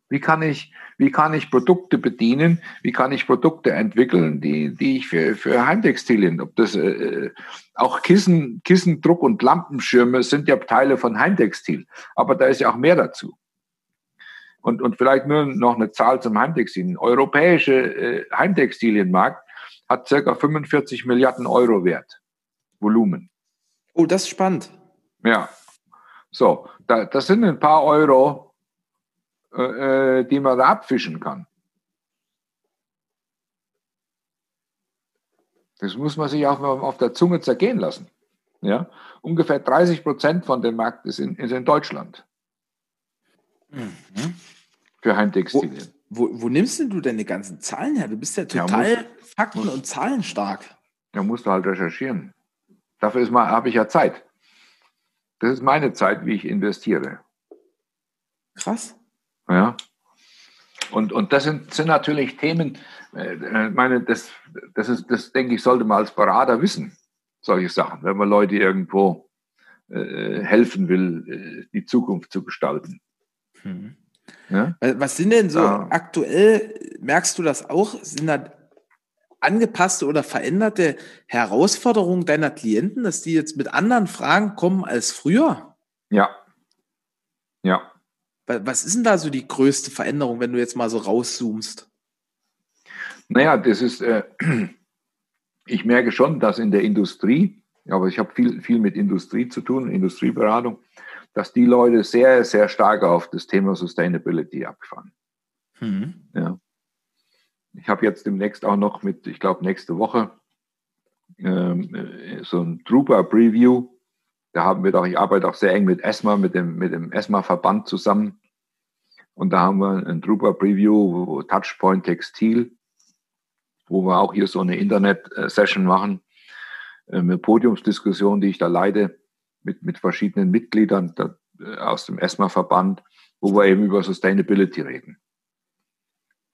Wie kann ich, wie kann ich Produkte bedienen? Wie kann ich Produkte entwickeln, die, die ich für, für Heimtextilien, ob das äh, auch Kissen, Kissendruck und Lampenschirme sind ja Teile von Heimtextil. Aber da ist ja auch mehr dazu. Und, und vielleicht nur noch eine Zahl zum Heimtextilien. Europäische äh, Heimtextilienmarkt hat circa 45 Milliarden Euro Wert. Volumen. Oh, das ist spannend. Ja. So, da, das sind ein paar Euro, äh, äh, die man da abfischen kann. Das muss man sich auch mal auf der Zunge zergehen lassen. Ja? Ungefähr 30 Prozent von dem Markt ist in, ist in Deutschland. Mhm. Für Heimtextilien. Wo, wo, wo, nimmst denn du deine ganzen Zahlen her? Du bist ja total ja, muss, fakten- muss, und zahlenstark. Da musst du halt recherchieren. Dafür habe ich ja Zeit. Das ist meine Zeit, wie ich investiere. Krass. Ja. Und, und das sind, sind natürlich Themen, äh, meine, das, das ist, das denke ich, sollte man als Berater wissen, solche Sachen, wenn man Leute irgendwo äh, helfen will, äh, die Zukunft zu gestalten. Hm. Ja? Was sind denn so ja. aktuell, merkst du das auch, sind da angepasste oder veränderte Herausforderungen deiner Klienten, dass die jetzt mit anderen Fragen kommen als früher? Ja. Ja. Was ist denn da so die größte Veränderung, wenn du jetzt mal so rauszoomst? Naja, das ist, äh, ich merke schon, dass in der Industrie, aber ich habe viel, viel mit Industrie zu tun, Industrieberatung, dass die Leute sehr, sehr stark auf das Thema Sustainability abfahren. Mhm. Ja. Ich habe jetzt demnächst auch noch mit, ich glaube, nächste Woche ähm, äh, so ein Trooper Preview. Da haben wir doch, ich arbeite auch sehr eng mit ESMA, mit dem, mit dem ESMA-Verband zusammen. Und da haben wir ein Trooper Preview, wo Touchpoint Textil, wo wir auch hier so eine Internet-Session machen, äh, eine Podiumsdiskussion, die ich da leite mit, mit verschiedenen Mitgliedern äh, aus dem ESMA-Verband, wo wir eben über Sustainability reden.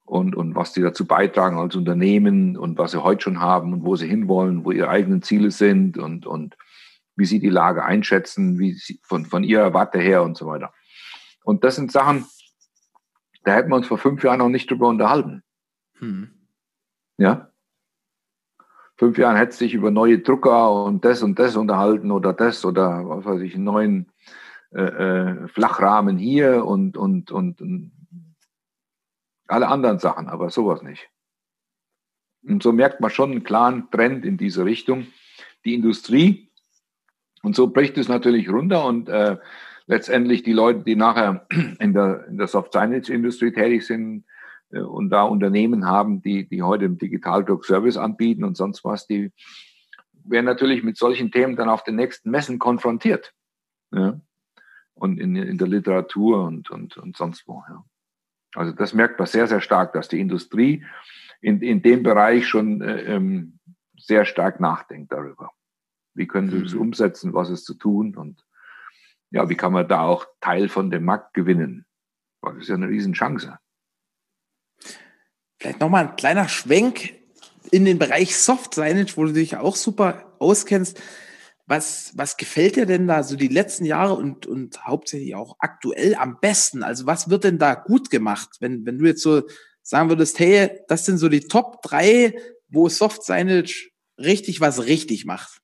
Und, und was die dazu beitragen als Unternehmen und was sie heute schon haben und wo sie hinwollen, wo ihre eigenen Ziele sind und, und wie sie die Lage einschätzen, wie sie von, von ihrer Warte her und so weiter. Und das sind Sachen, da hätten wir uns vor fünf Jahren noch nicht drüber unterhalten. Hm. Ja? Fünf Jahren hätte sich über neue Drucker und das und das unterhalten oder das oder was weiß ich, einen neuen äh, äh, Flachrahmen hier und, und, und, und alle anderen Sachen, aber sowas nicht. Und so merkt man schon einen klaren Trend in diese Richtung. Die Industrie, und so bricht es natürlich runter und äh, letztendlich die Leute, die nachher in der, in der Soft Signage Industrie tätig sind äh, und da Unternehmen haben, die, die heute im Digitaldruck Service anbieten und sonst was, die werden natürlich mit solchen Themen dann auf den nächsten Messen konfrontiert. Ja? Und in, in der Literatur und, und, und sonst wo. Ja. Also das merkt man sehr, sehr stark, dass die Industrie in, in dem Bereich schon äh, ähm, sehr stark nachdenkt darüber. Wie können sie es mhm. umsetzen, was ist zu tun und ja, wie kann man da auch Teil von dem Markt gewinnen? Das ist ja eine Riesenchance. Vielleicht nochmal ein kleiner Schwenk in den Bereich Soft Signage, wo du dich auch super auskennst. Was, was gefällt dir denn da so die letzten Jahre und, und hauptsächlich auch aktuell am besten? Also was wird denn da gut gemacht? Wenn, wenn du jetzt so sagen würdest, hey, das sind so die Top drei, wo Soft Signage richtig was richtig macht.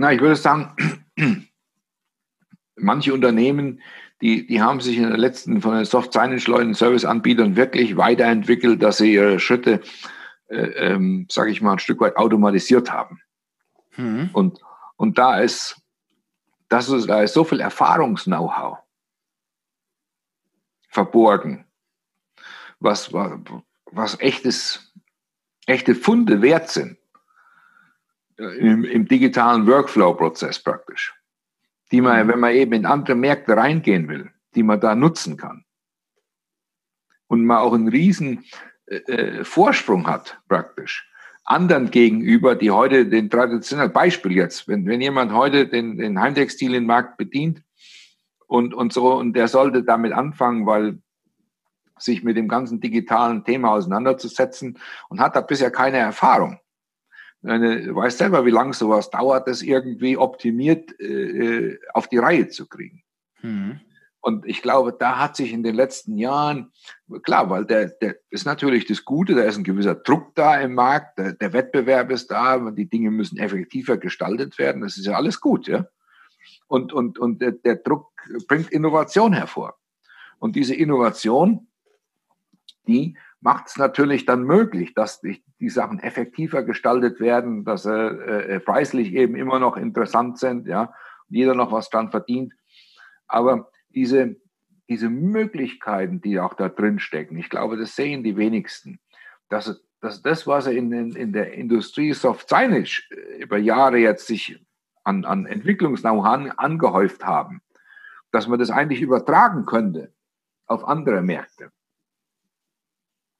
Na, ich würde sagen, manche Unternehmen, die, die haben sich in den letzten von den Soft Signage Leuten, Serviceanbietern wirklich weiterentwickelt, dass sie ihre Schritte, äh, ähm, sage ich mal, ein Stück weit automatisiert haben. Mhm. Und, und da ist, das ist, da ist so viel Erfahrungs-Know-how verborgen, was, was, was echtes, echte Funde wert sind im, im digitalen Workflow-Prozess praktisch, die man, mhm. wenn man eben in andere Märkte reingehen will, die man da nutzen kann. Und man auch einen riesen äh, äh Vorsprung hat praktisch anderen gegenüber, die heute den traditionellen Beispiel jetzt, wenn, wenn jemand heute den, den Heimtextilienmarkt bedient und, und so, und der sollte damit anfangen, weil sich mit dem ganzen digitalen Thema auseinanderzusetzen und hat da bisher keine Erfahrung. Du weißt selber, wie lange sowas dauert, das irgendwie optimiert äh, auf die Reihe zu kriegen. Mhm. Und ich glaube, da hat sich in den letzten Jahren, klar, weil der, der ist natürlich das Gute, da ist ein gewisser Druck da im Markt, der, der Wettbewerb ist da, die Dinge müssen effektiver gestaltet werden, das ist ja alles gut, ja. Und, und, und der, der Druck bringt Innovation hervor. Und diese Innovation, die macht es natürlich dann möglich, dass die, die, Sachen effektiver gestaltet werden, dass sie äh, äh, preislich eben immer noch interessant sind, ja, jeder noch was dran verdient. Aber diese, diese Möglichkeiten, die auch da drin stecken, ich glaube, das sehen die wenigsten. Dass, dass das, was in, in, in der Industrie Soft Signage äh, über Jahre jetzt sich an, an Entwicklungs-Know-how angehäuft haben, dass man das eigentlich übertragen könnte auf andere Märkte.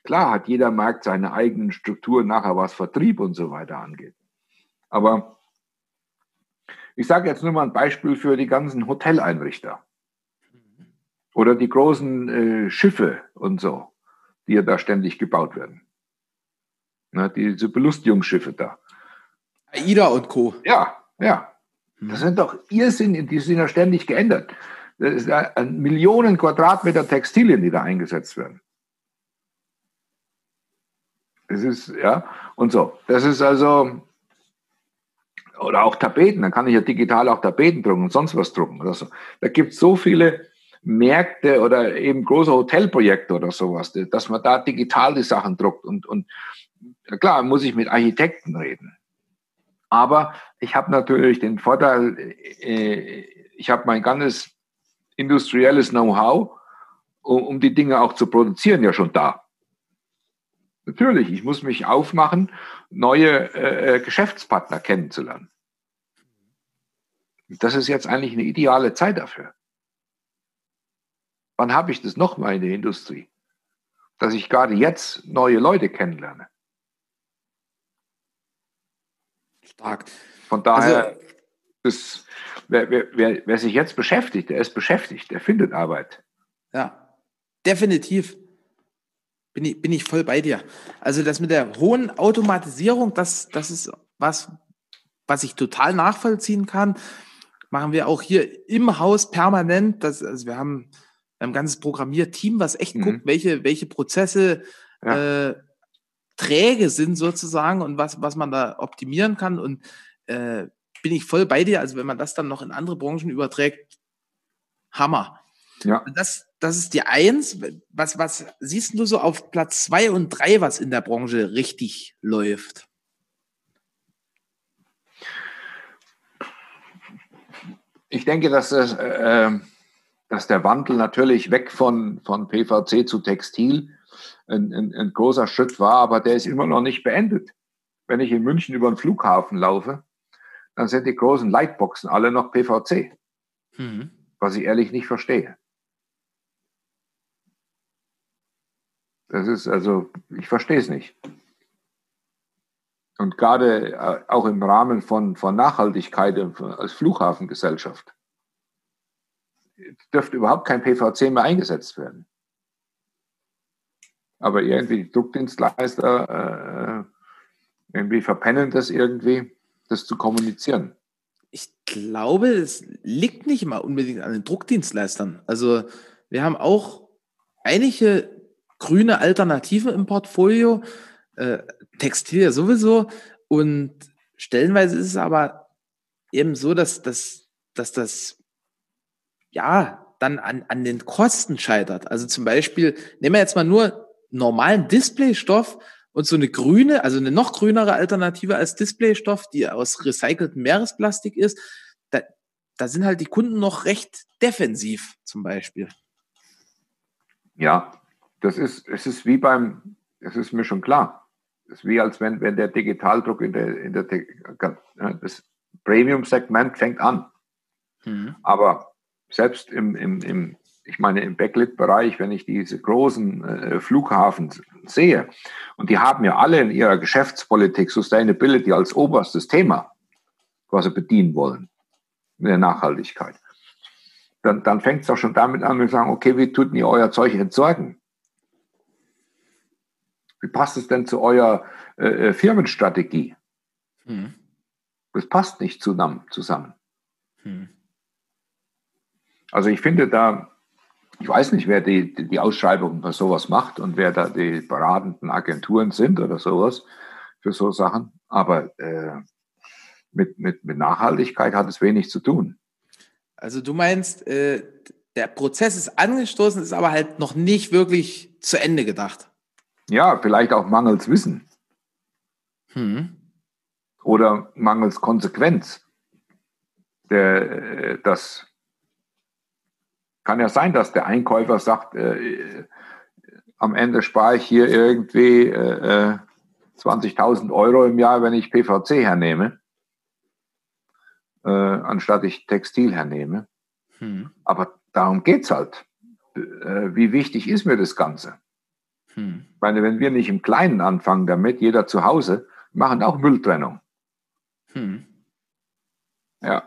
Klar hat jeder Markt seine eigenen Strukturen nachher, was Vertrieb und so weiter angeht. Aber ich sage jetzt nur mal ein Beispiel für die ganzen Hoteleinrichter. Oder die großen äh, Schiffe und so, die ja da ständig gebaut werden. Na, diese Belustigungsschiffe da. AIDA und Co. Ja, ja. Das hm. sind doch Irrsinn, die sind ja ständig geändert. Das ist ja Millionen Quadratmeter Textilien, die da eingesetzt werden. Das ist, ja, und so. Das ist also, oder auch Tapeten, dann kann ich ja digital auch Tapeten drucken und sonst was drucken oder so. Da gibt es so viele Märkte oder eben große Hotelprojekte oder sowas, dass man da digital die Sachen druckt und, und klar, muss ich mit Architekten reden. Aber ich habe natürlich den Vorteil, äh, ich habe mein ganzes industrielles Know-how, um die Dinge auch zu produzieren, ja schon da. Natürlich, ich muss mich aufmachen, neue äh, Geschäftspartner kennenzulernen. Das ist jetzt eigentlich eine ideale Zeit dafür. Wann habe ich das nochmal in der Industrie? Dass ich gerade jetzt neue Leute kennenlerne. Stark. Von daher, also, das, wer, wer, wer, wer sich jetzt beschäftigt, der ist beschäftigt, der findet Arbeit. Ja, definitiv. Bin ich, bin ich voll bei dir. Also das mit der hohen Automatisierung, das, das ist was, was ich total nachvollziehen kann. Machen wir auch hier im Haus permanent. Das, also wir haben ein ganzes Programmierteam, was echt mhm. guckt, welche, welche Prozesse ja. äh, träge sind sozusagen und was, was man da optimieren kann. Und äh, bin ich voll bei dir. Also wenn man das dann noch in andere Branchen überträgt, Hammer. Ja. Das, das ist die Eins. Was, was siehst du so auf Platz zwei und drei, was in der Branche richtig läuft? Ich denke, dass, das, äh, dass der Wandel natürlich weg von, von PVC zu Textil ein, ein, ein großer Schritt war, aber der ist immer noch nicht beendet. Wenn ich in München über den Flughafen laufe, dann sind die großen Lightboxen alle noch PVC. Mhm. Was ich ehrlich nicht verstehe. Das ist also, ich verstehe es nicht. Und gerade äh, auch im Rahmen von, von Nachhaltigkeit als Flughafengesellschaft dürfte überhaupt kein PVC mehr eingesetzt werden. Aber irgendwie die Druckdienstleister äh, irgendwie verpennen das irgendwie, das zu kommunizieren. Ich glaube, es liegt nicht immer unbedingt an den Druckdienstleistern. Also wir haben auch einige grüne Alternativen im Portfolio, äh, Textil ja sowieso. Und stellenweise ist es aber eben so, dass, dass, dass das ja dann an, an den Kosten scheitert. Also zum Beispiel, nehmen wir jetzt mal nur normalen Displaystoff und so eine grüne, also eine noch grünere Alternative als Displaystoff, die aus recyceltem Meeresplastik ist, da, da sind halt die Kunden noch recht defensiv zum Beispiel. Ja, das ist, es ist wie beim, es ist mir schon klar. Es ist wie als wenn, wenn der Digitaldruck in der, in der, das Premium-Segment fängt an. Mhm. Aber selbst im, im, im, ich meine, im Backlit-Bereich, wenn ich diese großen äh, Flughafen sehe, und die haben ja alle in ihrer Geschäftspolitik Sustainability als oberstes Thema, was sie bedienen wollen, in der Nachhaltigkeit. Dann, dann fängt es doch schon damit an, wir sagen, okay, wie tut ihr euer Zeug entsorgen? Wie passt es denn zu eurer äh, äh, Firmenstrategie? Hm. Das passt nicht zusammen. zusammen. Hm. Also ich finde da, ich weiß nicht, wer die, die Ausschreibung für sowas macht und wer da die beratenden Agenturen sind oder sowas für so Sachen, aber äh, mit, mit, mit Nachhaltigkeit hat es wenig zu tun. Also du meinst, äh, der Prozess ist angestoßen, ist aber halt noch nicht wirklich zu Ende gedacht. Ja, vielleicht auch mangels Wissen. Hm. Oder mangels Konsequenz. Der, äh, das kann ja sein, dass der Einkäufer sagt, äh, am Ende spare ich hier irgendwie äh, 20.000 äh, Euro im Jahr, wenn ich PVC hernehme, äh, anstatt ich Textil hernehme. Hm. Aber darum geht es halt. Äh, wie wichtig ist mir das Ganze? Hm. Ich meine, wenn wir nicht im Kleinen anfangen damit, jeder zu Hause, machen auch Mülltrennung. Hm. Ja.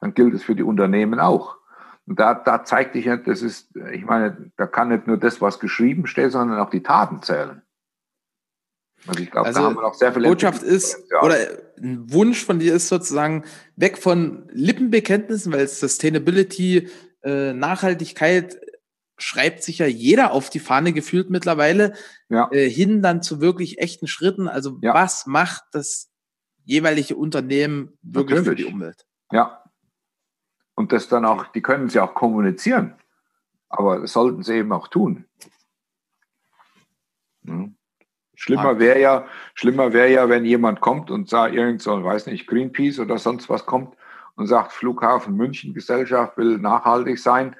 Dann gilt es für die Unternehmen auch. Und da, da zeigt sich ja, das ist, ich meine, da kann nicht nur das, was geschrieben steht, sondern auch die Taten zählen. Also ich glaube, also da haben wir noch sehr viel Botschaft ist, oder ein Wunsch von dir ist sozusagen weg von Lippenbekenntnissen, weil Sustainability, äh, Nachhaltigkeit schreibt sich ja jeder auf die Fahne gefühlt mittlerweile, ja. äh, hin dann zu wirklich echten Schritten. Also ja. was macht das jeweilige Unternehmen wirklich Natürlich. für die Umwelt? Ja. Und das dann auch, die können sie auch kommunizieren, aber das sollten sie eben auch tun. Hm. Schlimmer wäre ja, schlimmer wäre ja, wenn jemand kommt und sagt, irgend so, weiß nicht, Greenpeace oder sonst was kommt und sagt, Flughafen München Gesellschaft will nachhaltig sein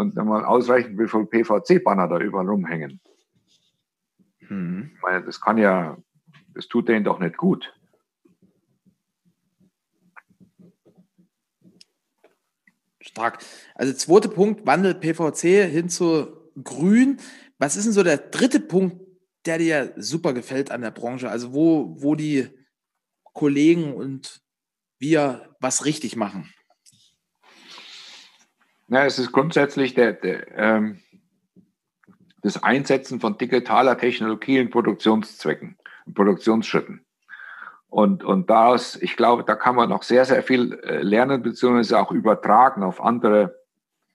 und wenn man ausrechnet, wie viel PVC-Banner da überall rumhängen. Mhm. Ich meine, das kann ja, das tut denen doch nicht gut. Stark. Also zweiter Punkt, Wandel PVC hin zu grün. Was ist denn so der dritte Punkt, der dir super gefällt an der Branche? Also wo, wo die Kollegen und wir was richtig machen? Na, es ist grundsätzlich der, der, ähm, das Einsetzen von digitaler Technologie in Produktionszwecken, in Produktionsschritten. Und, und daraus, ich glaube, da kann man noch sehr, sehr viel äh, lernen, beziehungsweise auch übertragen auf andere,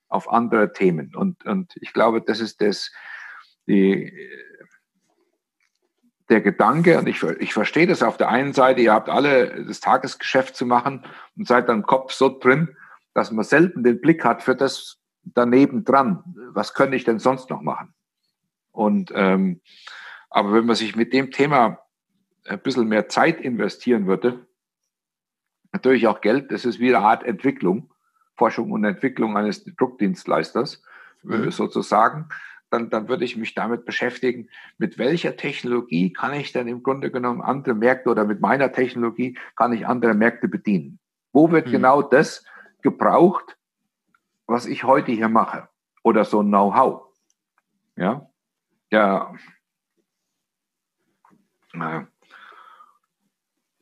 auf andere Themen. Und, und ich glaube, das ist das, die, der Gedanke, und ich, ich verstehe das auf der einen Seite, ihr habt alle das Tagesgeschäft zu machen und seid dann Kopf so drin, dass man selten den Blick hat für das daneben dran. Was könnte ich denn sonst noch machen? Und ähm, aber wenn man sich mit dem Thema ein bisschen mehr Zeit investieren würde, natürlich auch Geld, das ist wie eine Art Entwicklung, Forschung und Entwicklung eines Druckdienstleisters mhm. sozusagen dann, dann würde ich mich damit beschäftigen, mit welcher Technologie kann ich denn im Grunde genommen andere Märkte oder mit meiner Technologie kann ich andere Märkte bedienen? Wo wird mhm. genau das gebraucht, was ich heute hier mache? Oder so ein Know-how? Ja, ja.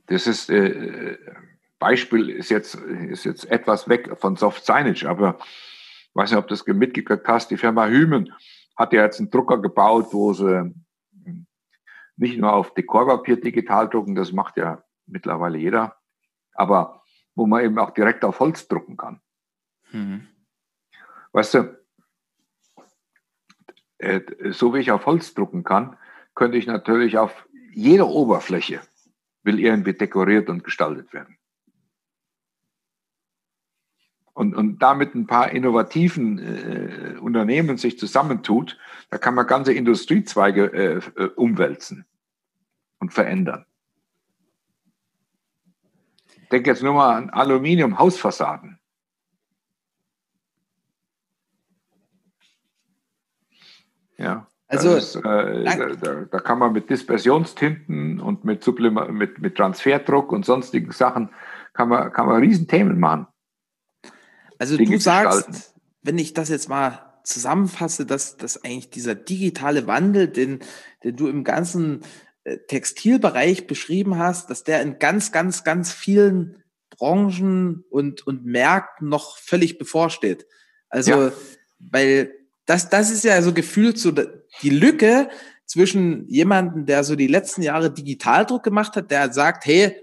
Das ist, äh, Beispiel ist jetzt, ist jetzt etwas weg von Soft Signage, aber ich weiß nicht, ob das mitgekriegt hast, die Firma Hümen hat ja jetzt einen Drucker gebaut, wo sie nicht nur auf Dekorpapier digital drucken, das macht ja mittlerweile jeder, aber wo man eben auch direkt auf Holz drucken kann. Mhm. Weißt du, äh, so wie ich auf Holz drucken kann, könnte ich natürlich auf jeder Oberfläche will irgendwie dekoriert und gestaltet werden und, und damit ein paar innovativen äh, Unternehmen sich zusammentut, da kann man ganze Industriezweige äh, äh, umwälzen und verändern. Denke jetzt nur mal an Aluminium-Hausfassaden. Ja. Also, ist, äh, da, da, kann man mit Dispersionstinten und mit, mit, mit Transferdruck und sonstigen Sachen kann man, kann man Riesenthemen machen. Also Dinge du sagst, wenn ich das jetzt mal zusammenfasse, dass, dass eigentlich dieser digitale Wandel, den, den du im ganzen Textilbereich beschrieben hast, dass der in ganz, ganz, ganz vielen Branchen und, und Märkten noch völlig bevorsteht. Also, ja. weil das, das ist ja so gefühlt so die Lücke zwischen jemandem, der so die letzten Jahre Digitaldruck gemacht hat, der sagt, hey,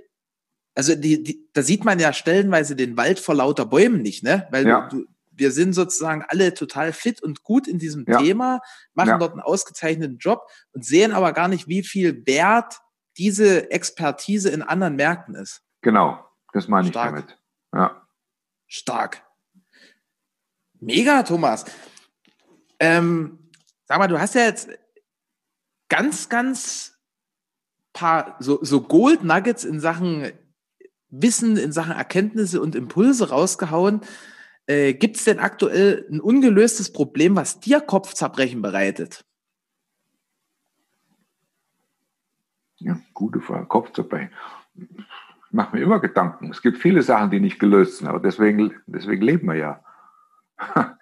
also die, die, da sieht man ja stellenweise den Wald vor lauter Bäumen nicht, ne? Weil ja. du, wir sind sozusagen alle total fit und gut in diesem ja. Thema, machen ja. dort einen ausgezeichneten Job und sehen aber gar nicht, wie viel wert diese Expertise in anderen Märkten ist. Genau, das meine ich Stark. damit. Ja. Stark. Mega, Thomas. Ähm, sag mal, du hast ja jetzt ganz, ganz paar so, so Gold Nuggets in Sachen Wissen, in Sachen Erkenntnisse und Impulse rausgehauen. Äh, Gibt es denn aktuell ein ungelöstes Problem, was dir Kopfzerbrechen bereitet? Ja, gute Frage. Kopfzerbrechen. Ich mache mir immer Gedanken. Es gibt viele Sachen, die nicht gelöst sind, aber deswegen, deswegen leben wir ja.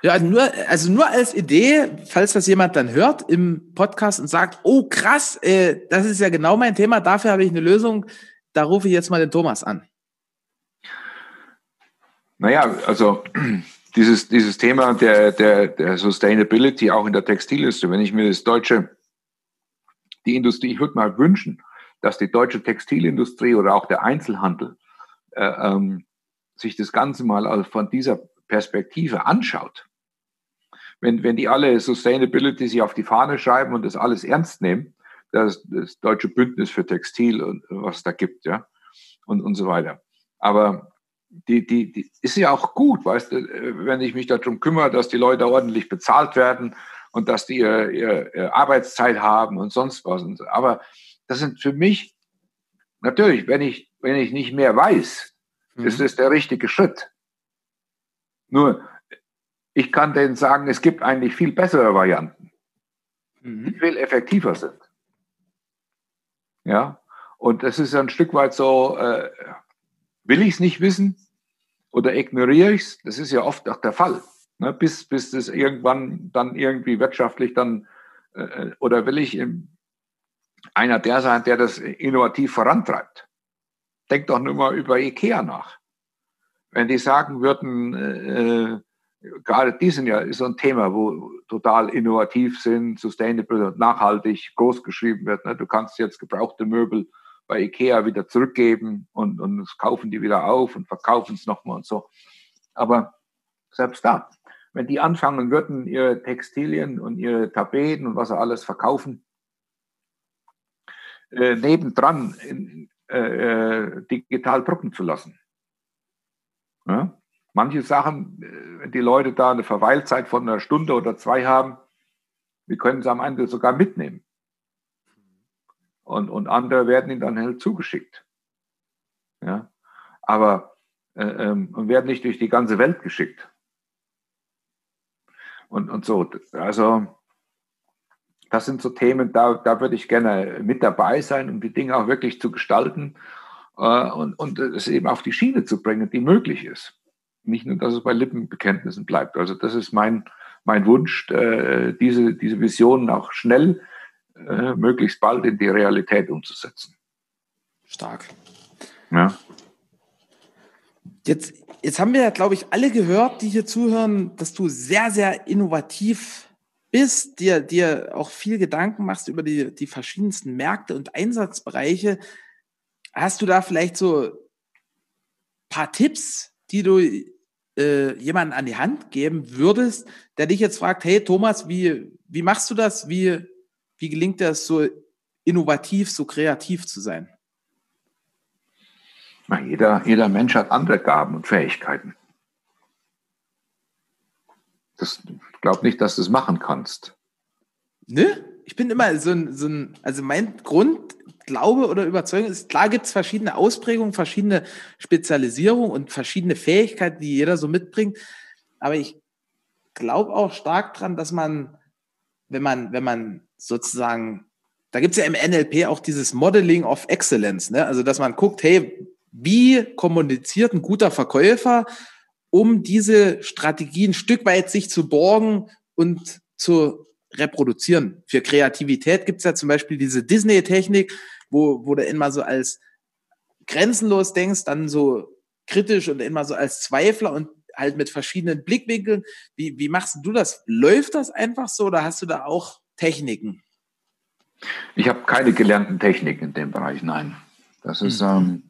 Ja, nur, also nur als Idee, falls das jemand dann hört im Podcast und sagt, oh krass, äh, das ist ja genau mein Thema, dafür habe ich eine Lösung da rufe ich jetzt mal den Thomas an. Naja, also dieses, dieses Thema der, der, der Sustainability auch in der Textilindustrie, wenn ich mir das deutsche, die Industrie, ich würde mal wünschen, dass die deutsche Textilindustrie oder auch der Einzelhandel äh, ähm, sich das Ganze mal von dieser Perspektive anschaut. wenn, wenn die alle Sustainability sich auf die Fahne schreiben und das alles ernst nehmen, das, das Deutsche Bündnis für Textil und was da gibt, ja, und, und so weiter. Aber die, die, die ist ja auch gut, weißt du, wenn ich mich darum kümmere, dass die Leute ordentlich bezahlt werden und dass die ihre, ihre, ihre Arbeitszeit haben und sonst was. Aber das sind für mich, natürlich, wenn ich, wenn ich nicht mehr weiß, mhm. ist das der richtige Schritt. Nur, ich kann denen sagen, es gibt eigentlich viel bessere Varianten, mhm. die viel effektiver sind. Ja, und das ist ein Stück weit so, äh, will ich es nicht wissen oder ignoriere ich es? Das ist ja oft auch der Fall. Ne? Bis, bis das irgendwann dann irgendwie wirtschaftlich dann, äh, oder will ich im, einer der sein, der das innovativ vorantreibt? Denk doch nur mal über Ikea nach. Wenn die sagen würden, äh, gerade die sind ja so ein Thema, wo total innovativ sind, sustainable und nachhaltig groß geschrieben wird. Ne? Du kannst jetzt gebrauchte Möbel bei Ikea wieder zurückgeben und, und das kaufen die wieder auf und verkaufen es nochmal und so. Aber selbst da, wenn die anfangen würden, ihre Textilien und ihre Tapeten und was sie alles verkaufen, äh, nebendran in, äh, äh digital drucken zu lassen. Ja? Manche Sachen, äh, wenn die Leute da eine Verweilzeit von einer Stunde oder zwei haben, wir können sie am Ende sogar mitnehmen und, und andere werden ihnen dann halt zugeschickt. Ja? Aber äh, ähm, werden nicht durch die ganze Welt geschickt. Und, und so, also das sind so Themen, da, da würde ich gerne mit dabei sein, um die Dinge auch wirklich zu gestalten äh, und, und es eben auf die Schiene zu bringen, die möglich ist. Nicht nur, dass es bei Lippenbekenntnissen bleibt. Also das ist mein, mein Wunsch, äh, diese, diese Visionen auch schnell äh, möglichst bald in die Realität umzusetzen. Stark. Ja. Jetzt, jetzt haben wir ja, glaube ich, alle gehört, die hier zuhören, dass du sehr, sehr innovativ bist, dir, dir auch viel Gedanken machst über die, die verschiedensten Märkte und Einsatzbereiche. Hast du da vielleicht so ein paar Tipps, die du äh, jemanden an die Hand geben würdest, der dich jetzt fragt, hey Thomas, wie, wie machst du das? Wie, wie gelingt es, so innovativ, so kreativ zu sein? Na, jeder, jeder Mensch hat andere Gaben und Fähigkeiten. Das, ich glaube nicht, dass du es machen kannst. Ne? Ich bin immer so ein, so ein, also mein Grundglaube oder Überzeugung ist, klar gibt es verschiedene Ausprägungen, verschiedene Spezialisierungen und verschiedene Fähigkeiten, die jeder so mitbringt. Aber ich glaube auch stark daran, dass man, wenn man, wenn man sozusagen, da gibt es ja im NLP auch dieses Modeling of Excellence, ne? also dass man guckt, hey, wie kommuniziert ein guter Verkäufer, um diese Strategien ein Stück weit sich zu borgen und zu reproduzieren. Für Kreativität gibt es ja zum Beispiel diese Disney-Technik, wo, wo du immer so als grenzenlos denkst, dann so kritisch und immer so als Zweifler und halt mit verschiedenen Blickwinkeln. Wie, wie machst du das? Läuft das einfach so oder hast du da auch Techniken? Ich habe keine gelernten Techniken in dem Bereich, nein. Das ist ähm,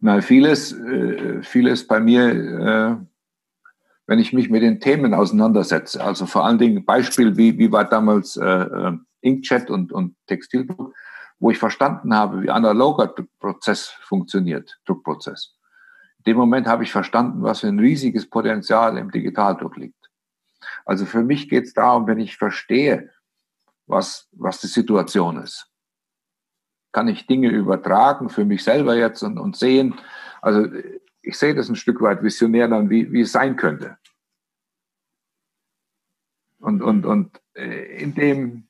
na, vieles, äh, vieles bei mir, äh, wenn ich mich mit den Themen auseinandersetze. Also vor allen Dingen Beispiel, wie, wie war damals äh, äh Inkjet und, und Textildruck, wo ich verstanden habe, wie analoger Prozess funktioniert, Druckprozess. In dem Moment habe ich verstanden, was für ein riesiges Potenzial im Digitaldruck liegt. Also für mich geht es darum, wenn ich verstehe, was, was die Situation ist. Kann ich Dinge übertragen für mich selber jetzt und, und sehen? Also ich sehe das ein Stück weit visionär dann, wie, wie es sein könnte. Und, und, und äh, in dem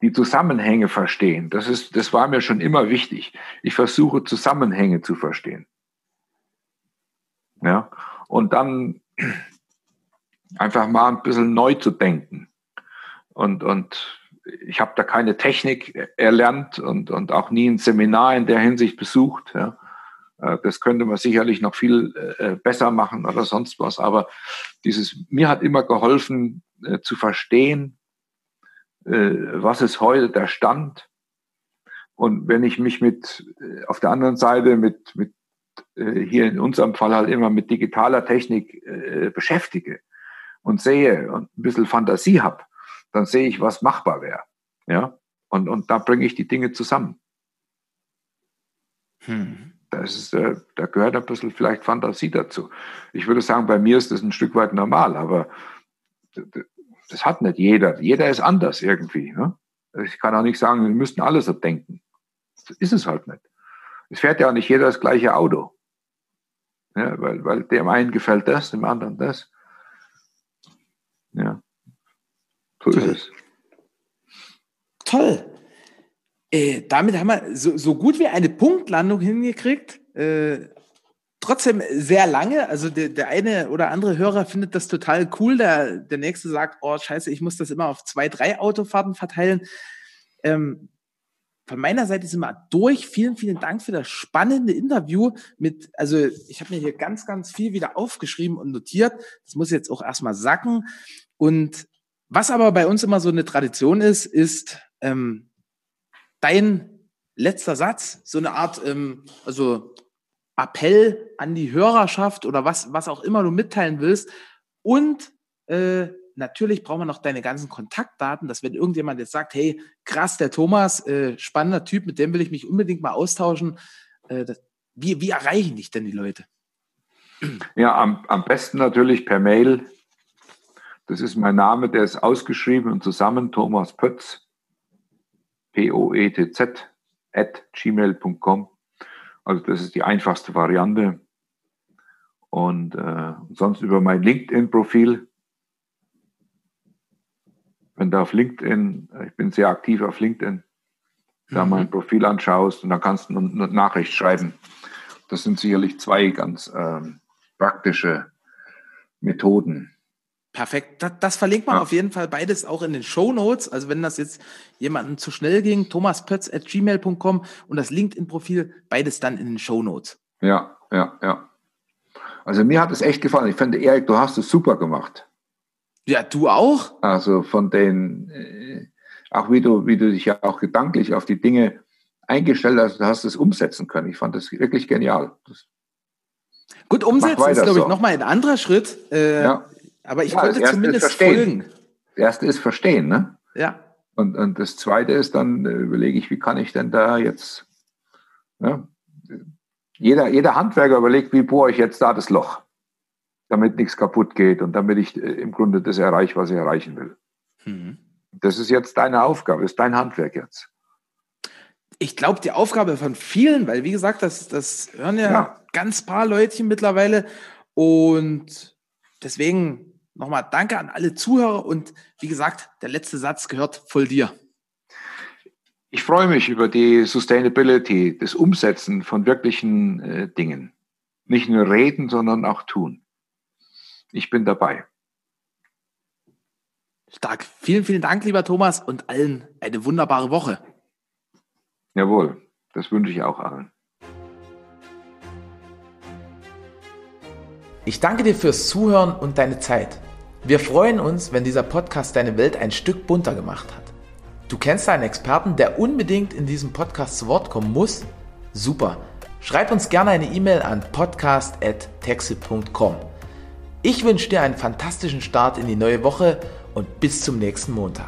die Zusammenhänge verstehen, das, ist, das war mir schon immer wichtig. Ich versuche Zusammenhänge zu verstehen. Ja, und dann einfach mal ein bisschen neu zu denken. Und, und ich habe da keine Technik erlernt und, und auch nie ein Seminar in der Hinsicht besucht. Ja. Äh, das könnte man sicherlich noch viel äh, besser machen oder sonst was. Aber dieses, mir hat immer geholfen äh, zu verstehen, was ist heute der Stand. Und wenn ich mich mit, auf der anderen Seite mit, mit hier in unserem Fall halt immer mit digitaler Technik beschäftige, und sehe und ein bisschen Fantasie habe, dann sehe ich, was machbar wäre. Ja, und, und da bringe ich die Dinge zusammen. Hm. Das ist, äh, da gehört ein bisschen vielleicht Fantasie dazu. Ich würde sagen, bei mir ist das ein Stück weit normal, aber das hat nicht jeder. Jeder ist anders irgendwie. Ne? Ich kann auch nicht sagen, wir müssten alle so denken. Das ist es halt nicht. Es fährt ja auch nicht jeder das gleiche Auto. Ja, weil, weil dem einen gefällt das, dem anderen das. Ja, so Toll. ist es. Toll. Äh, damit haben wir so, so, gut wie eine Punktlandung hingekriegt. Äh, trotzdem sehr lange. Also der, der eine oder andere Hörer findet das total cool. Der, der nächste sagt, oh scheiße, ich muss das immer auf zwei, drei Autofahrten verteilen. Ähm, von meiner Seite sind wir durch. Vielen, vielen Dank für das spannende Interview mit, also ich habe mir hier ganz, ganz viel wieder aufgeschrieben und notiert. Das muss jetzt auch erstmal sacken. Und was aber bei uns immer so eine Tradition ist, ist ähm, dein letzter Satz, so eine Art, ähm, also Appell an die Hörerschaft oder was, was auch immer du mitteilen willst. Und äh, natürlich brauchen wir noch deine ganzen Kontaktdaten, dass wenn irgendjemand jetzt sagt, hey, krass, der Thomas, äh, spannender Typ, mit dem will ich mich unbedingt mal austauschen. Äh, das, wie, wie erreichen dich denn die Leute? Ja, am, am besten natürlich per Mail. Das ist mein Name, der ist ausgeschrieben und zusammen, Thomas Pötz, P-O-E-T-Z, at gmail.com. Also das ist die einfachste Variante. Und äh, sonst über mein LinkedIn-Profil. Wenn du auf LinkedIn, ich bin sehr aktiv auf LinkedIn, da mhm. mein Profil anschaust und dann kannst du eine Nachricht schreiben. Das sind sicherlich zwei ganz ähm, praktische Methoden. Perfekt. Das, das verlinkt man ja. auf jeden Fall beides auch in den Show Notes. Also wenn das jetzt jemandem zu schnell ging, thomaspötz.gmail.com und das LinkedIn-Profil, beides dann in den Show Notes. Ja, ja, ja. Also mir hat es echt gefallen. Ich finde, Erik, du hast es super gemacht. Ja, du auch? Also von den, äh, auch wie du, wie du dich ja auch gedanklich auf die Dinge eingestellt hast, du hast es umsetzen können. Ich fand das wirklich genial. Das Gut, umsetzen ist, glaube ich, so. nochmal ein anderer Schritt. Äh, ja. Aber ich ja, konnte zumindest folgen. Das erste ist verstehen, ne? Ja. Und, und das zweite ist dann, äh, überlege ich, wie kann ich denn da jetzt, ja, jeder, jeder Handwerker überlegt, wie bohre ich jetzt da das Loch, damit nichts kaputt geht und damit ich äh, im Grunde das erreiche, was ich erreichen will. Mhm. Das ist jetzt deine Aufgabe, ist dein Handwerk jetzt. Ich glaube, die Aufgabe von vielen, weil wie gesagt, das, das hören ja, ja. ganz paar Leutchen mittlerweile und deswegen nochmal danke an alle Zuhörer und wie gesagt, der letzte Satz gehört voll dir. Ich freue mich über die Sustainability, das Umsetzen von wirklichen äh, Dingen. Nicht nur reden, sondern auch tun. Ich bin dabei. Stark. Vielen, vielen Dank, lieber Thomas, und allen eine wunderbare Woche. Jawohl, das wünsche ich auch allen. Ich danke dir fürs Zuhören und deine Zeit. Wir freuen uns, wenn dieser Podcast deine Welt ein Stück bunter gemacht hat. Du kennst einen Experten, der unbedingt in diesem Podcast zu Wort kommen muss? Super. Schreib uns gerne eine E-Mail an podcast.texel.com. Ich wünsche dir einen fantastischen Start in die neue Woche und bis zum nächsten Montag.